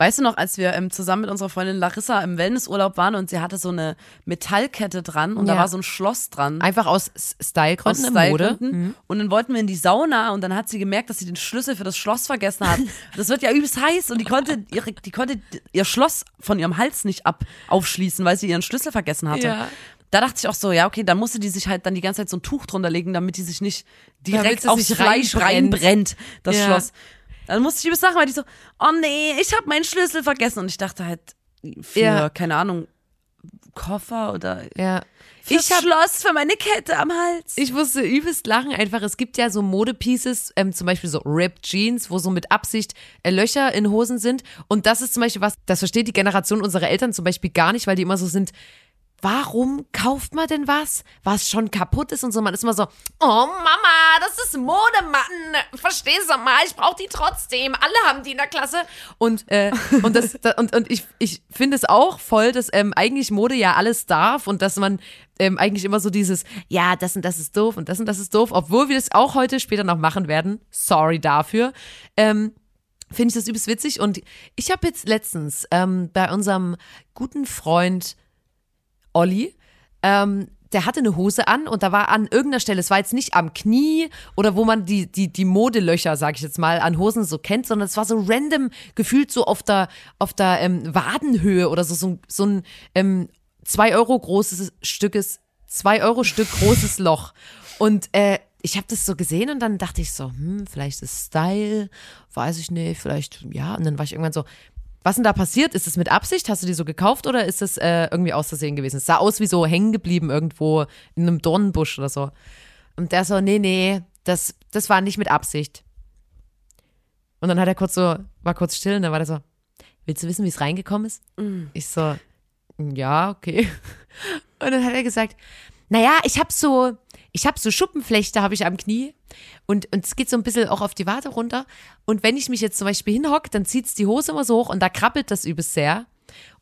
Weißt du noch, als wir ähm, zusammen mit unserer Freundin Larissa im Wellnessurlaub waren und sie hatte so eine Metallkette dran und da Ja. war so ein Schloss dran. Einfach aus S- aus Stylegründen im Mode. Mhm. Stylegründen. Und dann wollten wir in die Sauna und dann hat sie gemerkt, dass sie den Schlüssel für das Schloss vergessen hat. Das wird ja übelst heiß und die konnte, ihre, die konnte ihr Schloss von ihrem Hals nicht ab aufschließen, weil sie ihren Schlüssel vergessen hatte. Ja. Da dachte ich auch so, ja, okay, dann musste die sich halt dann die ganze Zeit so ein Tuch drunter legen, damit die sich nicht direkt aufs Fleisch reinbrennt. reinbrennt, das Ja. Schloss. Dann musste ich übelst lachen, weil die so, oh nee, ich habe meinen Schlüssel vergessen. Und ich dachte halt, für, Ja. keine Ahnung, Koffer oder Ja. Ich hab- Schloss, für meine Kette am Hals. Ich musste übelst lachen. Einfach, es gibt ja so Modepieces, ähm, zum Beispiel so Ripped Jeans, wo so mit Absicht äh, Löcher in Hosen sind. Und das ist zum Beispiel was, das versteht die Generation unserer Eltern zum Beispiel gar nicht, weil die immer so sind, warum kauft man denn was, was schon kaputt ist und so? Man ist immer so, oh Mama, das ist Mode, Mann. Verstehst du mal? Ich brauche die trotzdem. Alle haben die in der Klasse. Und, äh, und, das, da, und, und ich, ich finde es auch voll, dass ähm, eigentlich Mode ja alles darf und dass man ähm, eigentlich immer so dieses, ja, das und das ist doof und das und das ist doof, obwohl wir es auch heute später noch machen werden. Sorry dafür. Ähm, finde ich das übelst witzig. Und ich habe jetzt letztens ähm, bei unserem guten Freund Olli, ähm, der hatte eine Hose an und da war an irgendeiner Stelle, es war jetzt nicht am Knie oder wo man die, die, die Modelöcher, sag ich jetzt mal, an Hosen so kennt, sondern es war so random gefühlt so auf der, auf der ähm, Wadenhöhe oder so, so, so ein ähm, zwei Euro großes Stückes, zwei Euro Stück großes Loch. Und äh, ich habe das so gesehen und dann dachte ich so, hm, vielleicht ist Style, weiß ich nicht, vielleicht, ja. Und dann war ich irgendwann so, was denn da passiert? Ist es mit Absicht? Hast du die so gekauft oder ist es äh, irgendwie aus Versehen gewesen? Es sah aus wie so hängen geblieben irgendwo in einem Dornenbusch oder so. Und der so, nee, nee, das, das war nicht mit Absicht. Und dann hat er kurz so, war kurz still und dann war der so, willst du wissen, wie es reingekommen ist? Ich so, ja, okay. Und dann hat er gesagt, naja, ich habe so, ich habe so Schuppenflechte habe ich am Knie und, und es geht so ein bisschen auch auf die Wade runter. Und wenn ich mich jetzt zum Beispiel hinhocke, dann zieht's die Hose immer so hoch und da krabbelt das übelst sehr.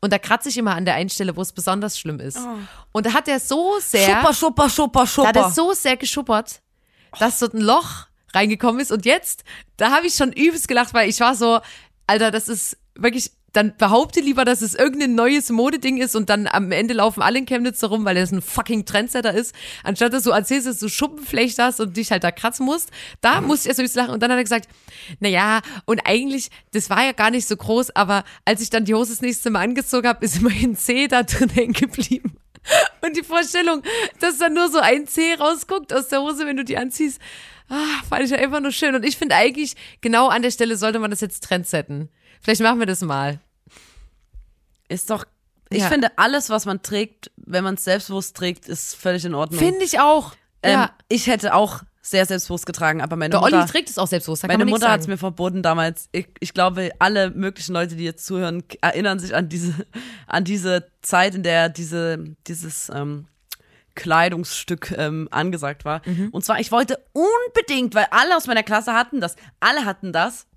Und da kratze ich immer an der einen Stelle, wo es besonders schlimm ist. Und da hat er so sehr, Schupper, schupper, schupper, da hat er schupper. so sehr geschuppert, dass so ein Loch reingekommen ist. Und jetzt, da habe ich schon übelst gelacht, weil ich war so, Alter, das ist wirklich, dann behaupte lieber, dass es irgendein neues Modeding ist und dann am Ende laufen alle in Chemnitz rum, weil das ein fucking Trendsetter ist, anstatt dass du erzählst, dass du Schuppenflecht hast und dich halt da kratzen musst. Da musste ich erst ein bisschen lachen und dann hat er gesagt, na ja, und eigentlich, das war ja gar nicht so groß, aber als ich dann die Hose das nächste Mal angezogen habe, ist immerhin C da drin hängen geblieben. Und die Vorstellung, dass dann nur so ein C rausguckt aus der Hose, wenn du die anziehst, ah, fand ich einfach nur schön. Und ich finde eigentlich, genau an der Stelle sollte man das jetzt trendsetten. Vielleicht machen wir das mal. Ist doch, ich Ja. finde, alles, was man trägt, wenn man es selbstbewusst trägt, ist völlig in Ordnung. Finde ich auch. ähm, ja. Ich hätte auch sehr selbstbewusst getragen, aber meine Der Mutter, Olli trägt es auch selbstbewusst. Meine Mutter hat es mir verboten damals. Ich, ich glaube, alle möglichen Leute, die jetzt zuhören, erinnern sich an diese, an diese Zeit, in der diese, dieses ähm, Kleidungsstück ähm, angesagt war. Mhm. Und zwar, ich wollte unbedingt, weil alle aus meiner Klasse hatten das, alle hatten das.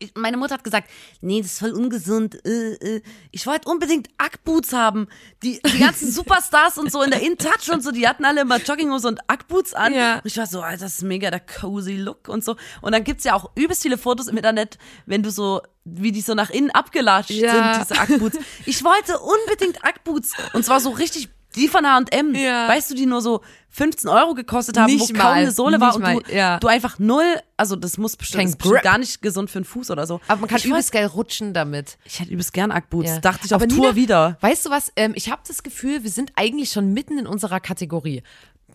Ich, meine Mutter hat gesagt, nee, das ist voll ungesund. Äh, äh. Ich wollte unbedingt Ackboots haben. Die, die ganzen Superstars und so in der InTouch und so, die hatten alle immer Jogginghose und Ackboots an. Ja. Und ich war so, Alter, das ist mega der cozy Look und so. Und dann gibt's ja auch übelst viele Fotos im Internet, wenn du so, wie die so nach innen abgelatscht Ja. sind, diese Ackboots. Ich wollte unbedingt Ackboots. Und zwar so richtig, die von H&M. Ja. Weißt du, die nur so 15 Euro gekostet haben, Nicht wo kaum mal, eine Sohle war und mal, du, ja. du einfach null, also das muss bestimmt, ist bestimmt gar nicht gesund für den Fuß oder so. Aber man kann ich übelst geil rutschen damit. Ich hätte übelst gern Ackboots. Ja. Dachte ich auf Aber Tour Nina, wieder. Weißt du was? Ähm, ich habe das Gefühl, wir sind eigentlich schon mitten in unserer Kategorie.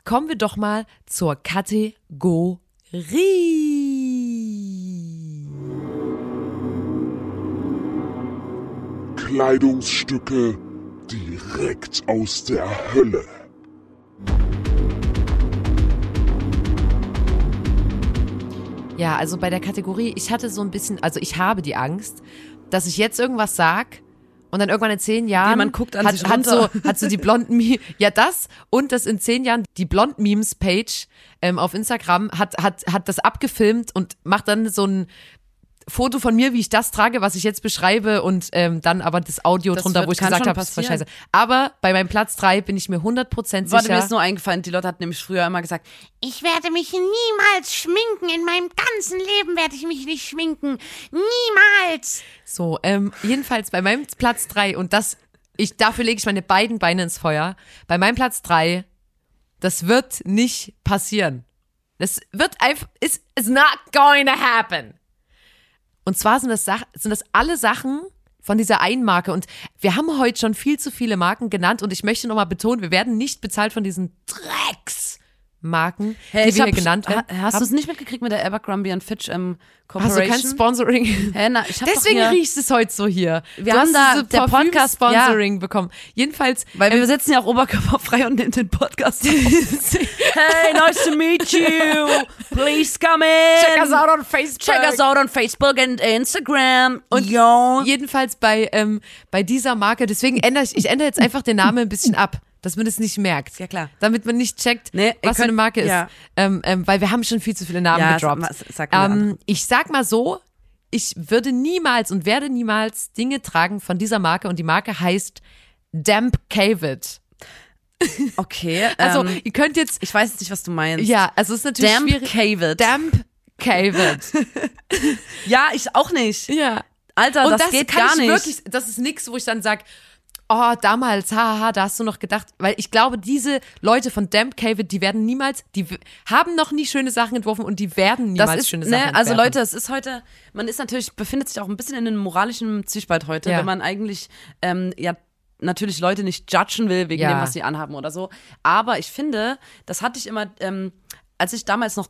Kommen wir doch mal zur Kategorie. Kleidungsstücke direkt aus der Hölle. Ja, also bei der Kategorie, ich hatte so ein bisschen, also ich habe die Angst, dass ich jetzt irgendwas sag und dann irgendwann in zehn Jahren Jemand guckt an hat, sich hat so hat so die blonden Memes, ja das und dass in zehn Jahren die blond Memes Page ähm, auf Instagram hat hat hat das abgefilmt und macht dann so ein Foto von mir, wie ich das trage, was ich jetzt beschreibe und ähm, dann aber das Audio Das drunter, wird- wo ich gesagt habe, das war scheiße. Aber bei meinem Platz drei bin ich mir 100% Warte, mir sicher. ist nur eingefallen, die Leute hat nämlich früher immer gesagt, Ich werde mich niemals schminken. In meinem ganzen Leben werde ich mich nicht schminken. Niemals. So, ähm, jedenfalls bei meinem Platz drei und das, ich, dafür lege ich meine beiden Beine ins Feuer. Bei meinem Platz drei, das wird nicht passieren. Das wird einfach, it's, it's not going to happen. Und zwar sind das, Sach sind das alle Sachen von dieser einen Marke. Und wir haben heute schon viel zu viele Marken genannt und ich möchte nochmal betonen, wir werden nicht bezahlt von diesen Drecksmarken, hey, die wir hab, hier genannt ha, haben. Hast du es nicht mitgekriegt mit der Abercrombie und Fitch ähm, Hast du kein Sponsoring? Hä, na, Deswegen hier, riecht es heute so hier. Wir du haben hast da- diese der Podcast- Parfüm-Sponsoring bekommen. Jedenfalls, Weil wir sitzen ja auch oberkörperfrei und nehmen den Podcast hey, nice to meet you. Please come in. check us out on Facebook. Check us out on Facebook and Instagram. Und Yo. jedenfalls bei, ähm, bei dieser Marke, deswegen ändere ich, ich ändere jetzt einfach den Namen ein bisschen ab. Dass man das nicht merkt. Ja, klar. Damit man nicht checkt, Nee, was für eine könnt- Marke ist. ja. Ähm, ähm, weil wir haben schon viel zu viele Namen Ja, gedroppt. sag ähm, ich sag mal so, ich würde niemals und werde niemals Dinge tragen von dieser Marke und die Marke heißt Damp Cavid. Okay. Also ähm, ihr könnt jetzt, ich weiß jetzt nicht, was du meinst. ja, also es ist natürlich Damp schwierig. Cavid. Damp Cavid. Ja, ich auch nicht. ja. Alter, Und das, das, geht gar ich nicht. wirklich, das ist nix, wo ich dann sag, oh, damals, haha, da hast du noch gedacht, weil ich glaube, diese Leute von Damp Cavid, die werden niemals, die haben noch nie schöne Sachen entworfen und die werden niemals das ist, schöne ne, Sachen also entwerfen. Leute, es ist heute, man ist natürlich, befindet sich auch ein bisschen in einem moralischen Zwiespalt heute, Ja. wenn man eigentlich, ähm, ja, natürlich Leute nicht judgen will wegen Ja. dem, was sie anhaben oder so. Aber ich finde, das hatte ich immer, ähm, als ich damals noch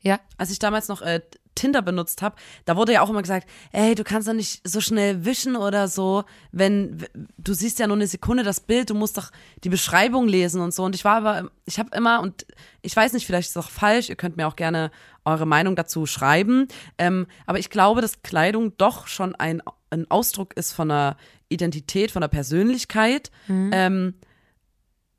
Ja, als ich damals noch äh, Tinder benutzt habe, da wurde ja auch immer gesagt, ey, du kannst doch nicht so schnell wischen oder so, wenn du siehst ja nur eine Sekunde das Bild, du musst doch die Beschreibung lesen und so. Und ich war aber, ich habe immer, und ich weiß nicht, vielleicht ist es auch falsch, ihr könnt mir auch gerne eure Meinung dazu schreiben, ähm, aber ich glaube, dass Kleidung doch schon ein, ein Ausdruck ist von einer Identität, von einer Persönlichkeit. Ähm,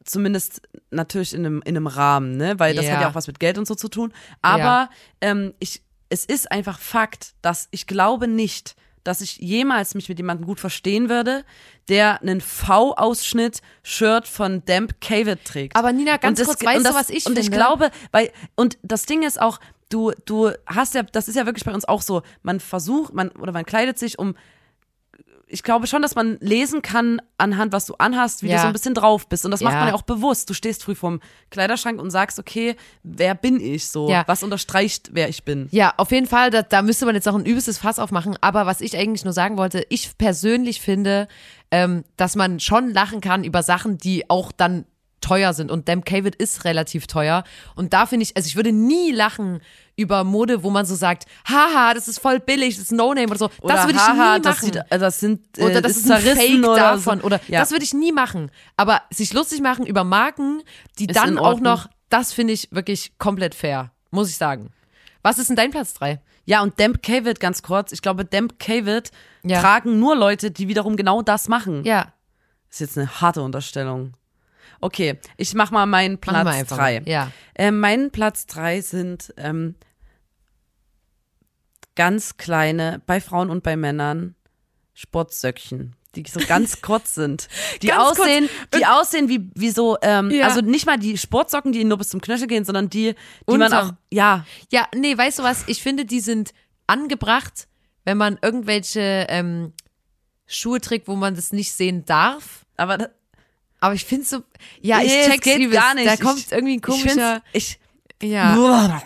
zumindest natürlich in einem, in einem Rahmen, ne? Weil das Ja. hat ja auch was mit Geld und so zu tun. Aber ähm, ich, es ist einfach Fakt, dass ich glaube nicht, dass ich jemals mich mit jemandem gut verstehen würde, der einen V-Ausschnitt Shirt von Damp Cavid trägt. Aber Nina, ganz Und das- kurz, weißt und du, das, was ich Und ich finde? glaube, weil, und das Ding ist auch, du, du hast ja, das ist ja wirklich bei uns auch so, man versucht, man, oder man kleidet sich um ich glaube schon, dass man lesen kann anhand, was du anhast, wie Ja. du so ein bisschen drauf bist. Und das macht Ja. man ja auch bewusst. Du stehst früh vorm Kleiderschrank und sagst, okay, wer bin ich so? Ja. Was unterstreicht, wer ich bin? Ja, auf jeden Fall, da, da müsste man jetzt auch ein übelstes Fass aufmachen. Aber was ich eigentlich nur sagen wollte, ich persönlich finde, ähm, dass man schon lachen kann über Sachen, die auch dann teuer sind. Und Damn Cavid ist relativ teuer. Und da finde ich, also ich würde nie lachen über Mode, wo man so sagt, haha, das ist voll billig, das ist No-Name oder so. Oder das würde ich nie das, machen. sieht, äh, das sind äh, oder das ist ein Fake oder davon. so. Oder ja. das würde ich nie machen. Aber sich lustig machen über Marken, die Ist dann auch noch, das finde ich wirklich komplett fair, muss ich sagen. Was ist denn dein Platz 3? ja, und Damp Cavid, ganz kurz, ich glaube, Damp Cavid Ja. tragen nur Leute, die wiederum genau das machen. Ja, Ist jetzt eine harte Unterstellung. Okay, ich mach mal meinen Platz drei. ja. Äh, mein Platz drei sind ähm, ganz kleine, bei Frauen und bei Männern, Sportsöckchen, die so ganz kurz sind. Die Ganz kurz. aussehen, die aussehen wie, wie so, ähm, Ja. also nicht mal die Sportsocken, die nur bis zum Knöchel gehen, sondern die, die man Unterm. auch, ja, Ja, nee, weißt du was? Ich finde, die sind angebracht, wenn man irgendwelche ähm, Schuhe trägt, wo man das nicht sehen darf. aber das, Aber ich finde so, ja, ich nee, es check's übelst. gar nicht. Da kommt Ich- irgendwie ein ich komischer, Ich, ja.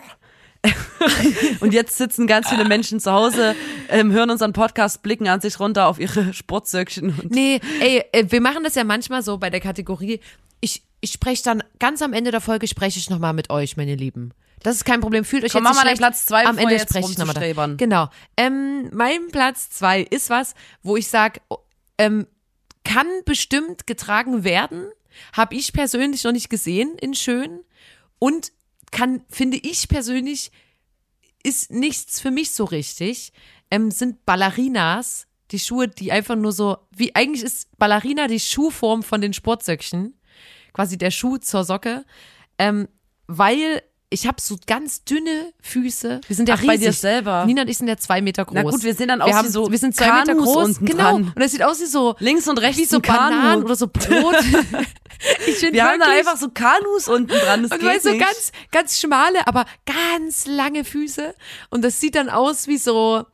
Und jetzt sitzen ganz viele Menschen zu Hause, ähm, hören unseren Podcast, blicken an sich runter auf ihre Sportsöckchen Nee, ey, äh, wir machen das ja manchmal so bei der Kategorie. Ich, ich spreche dann ganz am Ende der Folge spreche ich nochmal mit euch, meine Lieben. Das ist kein Problem. Fühlt euch Komm, jetzt mal schlecht. Platz zwei, Am Ende jetzt spreche ich nochmal. Genau. Ähm, mein Platz zwei ist was, wo ich sage, ähm, kann bestimmt getragen werden. Habe ich persönlich noch nicht gesehen in schön. Und kann, finde ich persönlich, ist nichts für mich so richtig. Ähm, sind Ballerinas, die Schuhe, die einfach nur so, wie eigentlich ist Ballerina die Schuhform von den Sportsöckchen. Quasi der Schuh zur Socke. Ähm, weil ich habe so ganz dünne Füße. Wir sind ja Ach, riesig. bei dir selber? Nina und ich sind ja zwei Meter groß. Na gut, wir sehen dann aus wir wie haben, so Wir sind zwei Meter Kanus groß. unten genau. dran. Und das sieht aus wie so links und rechts wie so. Bananen oder so Brot. ich finde Wir haben da einfach so Kanus unten dran, das und weißt nicht. ganz, ganz schmale, aber ganz lange Füße. Und das sieht dann aus wie so,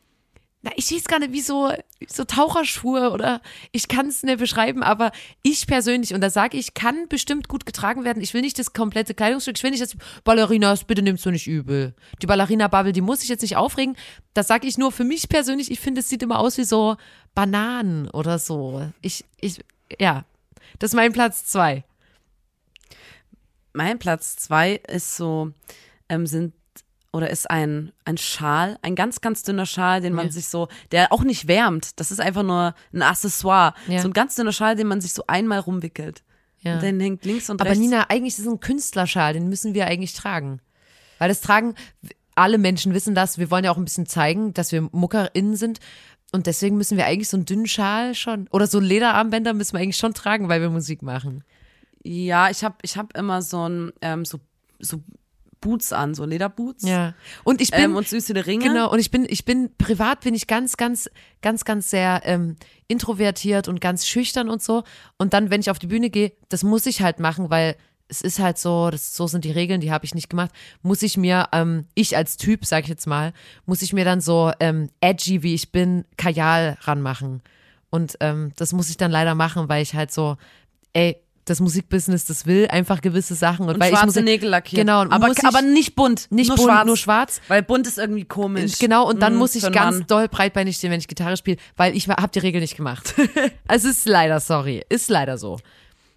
na, ich weiß gar nicht, wie so, so Taucherschuhe oder ich kann es nicht beschreiben, aber ich persönlich, und da sage ich, kann bestimmt gut getragen werden. Ich will nicht das komplette Kleidungsstück, ich will nicht, dass Ballerinas, bitte nimmst du nicht übel. Die Ballerina-Bubble, die muss ich jetzt nicht aufregen. Das sage ich nur für mich persönlich, ich finde, es sieht immer aus wie so Bananen oder so. Ich, ich, ja. Das ist mein Platz zwei. Mein Platz zwei ist so, ähm, sind oder ist ein, ein Schal, ein ganz, ganz dünner Schal, den man Ja. sich so, der auch nicht wärmt. Das ist einfach nur ein Accessoire. Ja. So ein ganz dünner Schal, den man sich so einmal rumwickelt. Ja. Und den hängt links und Aber rechts. Nina, eigentlich ist es ein Künstlerschal, den müssen wir eigentlich tragen. Weil das tragen, alle Menschen wissen das, wir wollen ja auch ein bisschen zeigen, dass wir MuckerInnen sind. Und deswegen müssen wir eigentlich so einen dünnen Schal schon, oder so Lederarmbänder müssen wir eigentlich schon tragen, weil wir Musik machen. Ja, ich habe ich hab immer so ein, ähm, so, so Boots an, so Lederboots. Ja. Und ich bin Ähm, und süße Ringe. Genau, und ich bin, ich bin, privat bin ich ganz, ganz, ganz, ganz sehr ähm, introvertiert und ganz schüchtern und so. Und dann, wenn ich auf die Bühne gehe, das muss ich halt machen, weil es ist halt so, das, so sind die Regeln, die habe ich nicht gemacht, muss ich mir, ähm, ich als Typ, sag ich jetzt mal, muss ich mir dann so ähm, edgy, wie ich bin, Kajal ranmachen. Und ähm, das muss ich dann leider machen, weil ich halt so, ey, das Musikbusiness, das will einfach gewisse Sachen. Und, Und weil ich schwarze muss, Nägel lackiert. Genau, und aber, ich, aber nicht bunt. nicht nur bunt, schwarz. nur schwarz. Weil bunt ist irgendwie komisch. Genau, und dann Mm, muss ich ganz Mann. doll breitbeinig stehen, wenn ich Gitarre spiele, weil ich habe die Regel nicht gemacht. es ist leider, sorry, ist leider so.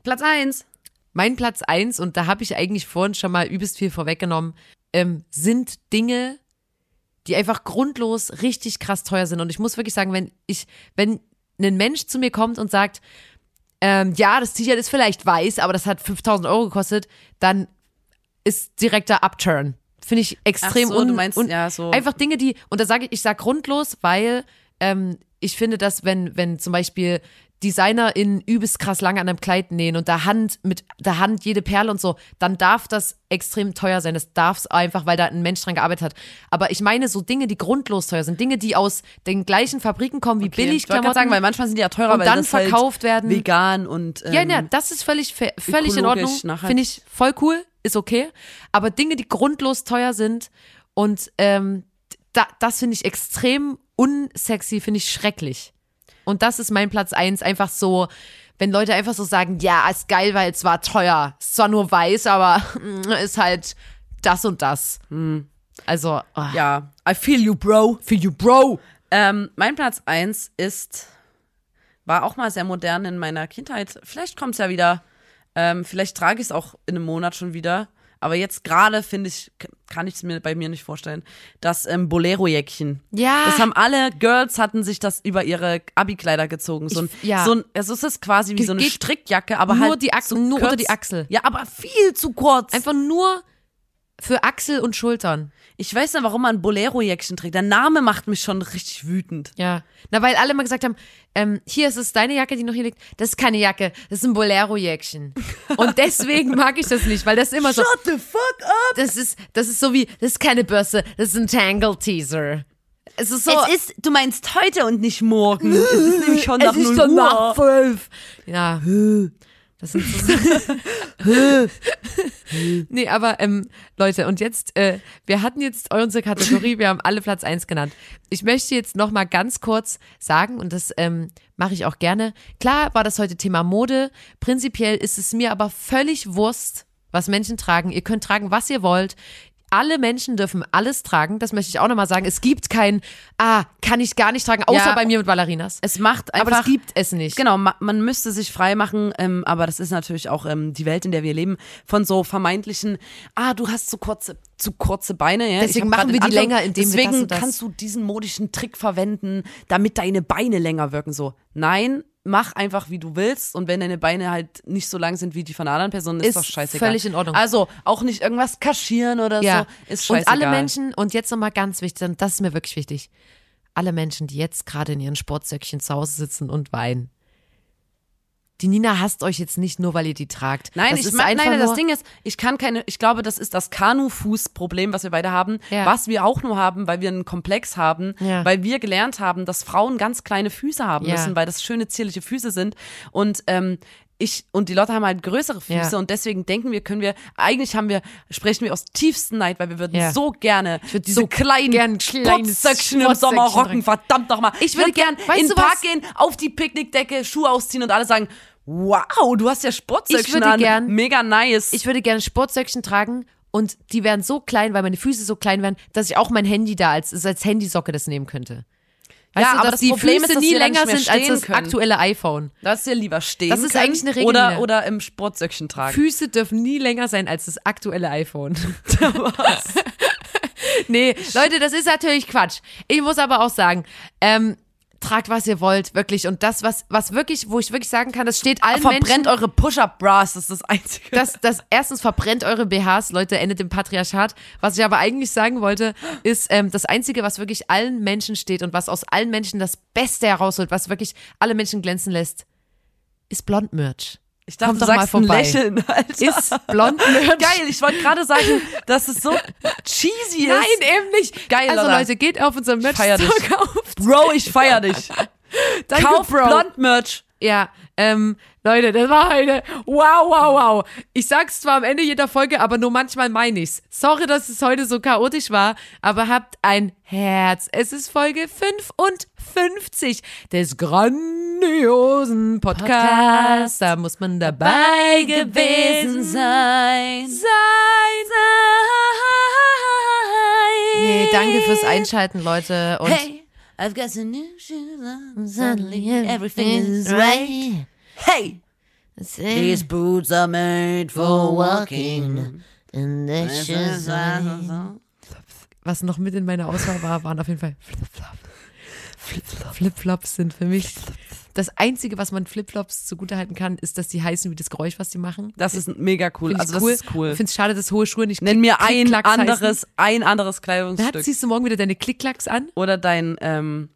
Platz eins. Mein Platz eins, und da habe ich eigentlich vorhin schon mal übelst viel vorweggenommen, ähm, sind Dinge, die einfach grundlos richtig krass teuer sind. Und ich muss wirklich sagen, wenn ich, wenn ein Mensch zu mir kommt und sagt, ähm, ja, das T-Shirt ist vielleicht weiß, aber das hat 5000 Euro gekostet, dann ist direkter Upturn. Finde ich extrem Ach so, un du meinst, un ja, so. einfach Dinge, die und da sage ich, ich sage grundlos, weil ähm, ich finde, dass wenn wenn zum Beispiel Designer in übelst krass lange an einem Kleid nähen und da Hand mit der Hand jede Perle und so, dann darf das extrem teuer sein. Das darf es einfach, weil da ein Mensch dran gearbeitet hat. Aber ich meine so Dinge, die grundlos teuer sind, Dinge, die aus den gleichen Fabriken kommen wie Okay. billig Ich wollte gerade sagen, weil manchmal sind die ja teurer, Und weil dann halt verkauft werden. vegan und ähm, ja, ja, das ist völlig, völlig in Ordnung. Finde ich voll cool, ist okay. Aber Dinge, die grundlos teuer sind und ähm, da, das finde ich extrem unsexy, finde ich schrecklich. Und das ist mein Platz eins, einfach so, wenn Leute einfach so sagen, ja, ist geil, weil es war teuer. Ist zwar nur weiß, aber ist halt das und das. Also, oh, ja, I feel you, bro. for you, Bro. Ähm, mein Platz eins ist, war auch mal sehr modern in meiner Kindheit. Vielleicht kommt es ja wieder. Ähm, vielleicht trage ich es auch in einem Monat schon wieder. Aber jetzt gerade finde ich, kann ich es mir bei mir nicht vorstellen, das ähm, Bolero-Jäckchen. Ja. Das haben alle Girls hatten sich das über ihre Abi-Kleider gezogen. So ein, Ich- ja. so ein, also es ist quasi wie so eine Strickjacke, aber nur halt die Achsel- so nur unter kurz. die Achsel. Ja, aber viel zu kurz. Einfach nur für Achsel und Schultern. Ich weiß nicht, warum man Bolero-Jäckchen trägt. Der Name macht mich schon richtig wütend. Ja. Na, weil alle mal gesagt haben, ähm, hier ist es deine Jacke, die noch hier liegt. Das ist keine Jacke, das ist ein Bolero-Jäckchen. Und deswegen mag ich das nicht, weil das immer so, Shut the fuck up! das ist, das ist so wie, das ist keine Börse, das ist ein Tangle-Teaser. Es ist so, Es ist, du meinst heute und nicht morgen. es ist nämlich schon nach es ist 0 schon nach fünf. Ja. Das sind so Nee, aber ähm, Leute, und jetzt, äh, wir hatten jetzt unsere Kategorie, wir haben alle Platz eins genannt. Ich möchte jetzt noch mal ganz kurz sagen, und das ähm, mache ich auch gerne. Klar war das heute Thema Mode. Prinzipiell ist es mir aber völlig Wurst, was Menschen tragen. Ihr könnt tragen, was ihr wollt. Alle Menschen dürfen alles tragen. Das möchte ich auch noch mal sagen. Es gibt kein, ah, kann ich gar nicht tragen, außer Ja. bei mir mit Ballerinas. Es macht einfach. aber das gibt es nicht. Genau, ma man müsste sich frei machen, ähm, aber das ist natürlich auch ähm, die Welt, in der wir leben, von so vermeintlichen, ah, du hast zu kurze, zu kurze Beine. Ja? Deswegen machen wir die Anfang- länger, indem wir Deswegen und das- kannst du diesen modischen Trick verwenden, damit deine Beine länger wirken. So, nein, mach einfach, wie du willst. Und wenn deine Beine halt nicht so lang sind wie die von einer anderen Person, ist, Ist doch scheißegal. völlig in Ordnung. Also auch nicht irgendwas kaschieren oder Ja. so. Ist scheißegal. Und alle Menschen, und jetzt nochmal ganz wichtig, und das ist mir wirklich wichtig, alle Menschen, die jetzt gerade in ihren Sportsöckchen zu Hause sitzen und weinen. Die Nina hasst euch jetzt nicht nur, weil ihr die tragt. Nein, das ich meine, nein, das Ding ist, ich kann keine, ich glaube, das ist das Kanu-Fuß-Problem, was wir beide haben, Ja. was wir auch nur haben, weil wir einen Komplex haben, Ja. weil wir gelernt haben, dass Frauen ganz kleine Füße haben Ja. müssen, weil das schöne, zierliche Füße sind und, ähm, ich und die Leute haben halt größere Füße Ja. und deswegen denken wir, können wir, eigentlich haben wir, sprechen wir aus tiefstem Neid, weil wir würden Ja. so gerne würd diese so kleinen gern Sportsöckchen im Sommer rocken, verdammt nochmal. Ich würde gern weißt in den Park was? gehen, auf die Picknickdecke, Schuhe ausziehen und alle sagen, wow, du hast ja Sportsöckchen Ich würde an. gern- Mega nice. Ich würde gerne Sportsöckchen tragen und die wären so klein, weil meine Füße so klein wären, dass ich auch mein Handy da als, als Handysocke das nehmen könnte. Weißt Ja, du, aber das die Problem Füße ist, nie länger sind als das können. aktuelle iPhone. Lass dir lieber stehen Das ist können eigentlich eine Regel, Oder, oder im Sportsöckchen tragen. Füße dürfen nie länger sein als das aktuelle iPhone. nee, Leute, das ist natürlich Quatsch. Ich muss aber auch sagen, ähm, tragt was ihr wollt, wirklich. Und das, was, was wirklich, wo ich wirklich sagen kann, das steht allen Verbrennt Menschen. eure Push-Up-Bras, das ist das Einzige. Das, das erstens verbrennt eure BHs, Leute, endet im Patriarchat. Was ich aber eigentlich sagen wollte, ist ähm, das Einzige, was wirklich allen Menschen steht und was aus allen Menschen das Beste herausholt, was wirklich alle Menschen glänzen lässt, ist Blondmerch. Ich dachte, Kommt du doch mal sagst ein vorbei. Lächeln, Alter. Ist blond Merch. Geil, ich wollte gerade sagen, dass es so cheesy ist. Nein, eben nicht. Geil, Also? Leute, geht auf unseren Merch feier dich. kauft. Bro, ich feier dich. Danke, Kauf Bro. Blond-Merch. Ja, ähm, Leute, das war eine wow, wow, wow. Ich sag's zwar am Ende jeder Folge, aber nur manchmal meine ich's. Sorry, dass es heute so chaotisch war, aber habt ein Herz. Es ist Folge 55 des grandiosen Podcasts. Da muss man dabei gewesen sein. Sein, sein. Nee, danke fürs Einschalten, Leute. Und Hey, I've got some new shoes on. Suddenly everything is right. Hey, these boots are made for walking. was noch mit in meiner Auswahl war, waren auf jeden Fall Flipflops. Flipflops. Flipflops sind für mich das Einzige, was man Flipflops zugutehalten kann, ist, dass die heißen wie das Geräusch, was die machen. Das ist mega cool. Find ich Also das cool. ist cool. Ich finde es schade, dass hohe Schuhe nicht Nenn mir ein anderes, ein anderes. Kleidungsstück. Da ziehst du morgen wieder deine Klickklacks an. Oder dein, ähm,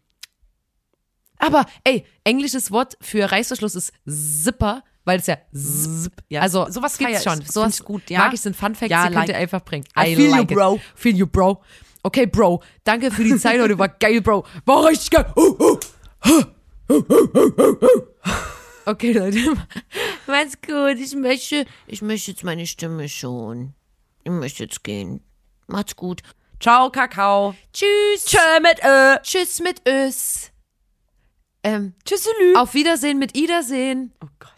Aber, ey, englisches Wort für Reißverschluss ist Zipper, weil es ja Zip. Ja, also, sowas gibt's ich. schon. Find Sowas ich gut, ja. mag ich, sind Fun Facts, Ja, die könnt like. ihr einfach bringen. I feel you, it. bro. Feel you, bro. Okay, Bro. Danke für die Zeit heute. War geil, Bro. War richtig geil. Uh, uh. Okay, Leute. Macht's gut. Ich möchte, ich möchte jetzt meine Stimme schon. Ich möchte jetzt gehen. Macht's gut. ciao, Kakao. Tschüss. Tschö mit Ö. Tschüss mit Ös. Ähm, Tschüsselü. auf Wiedersehen mit Wiedersehen. Oh Gott.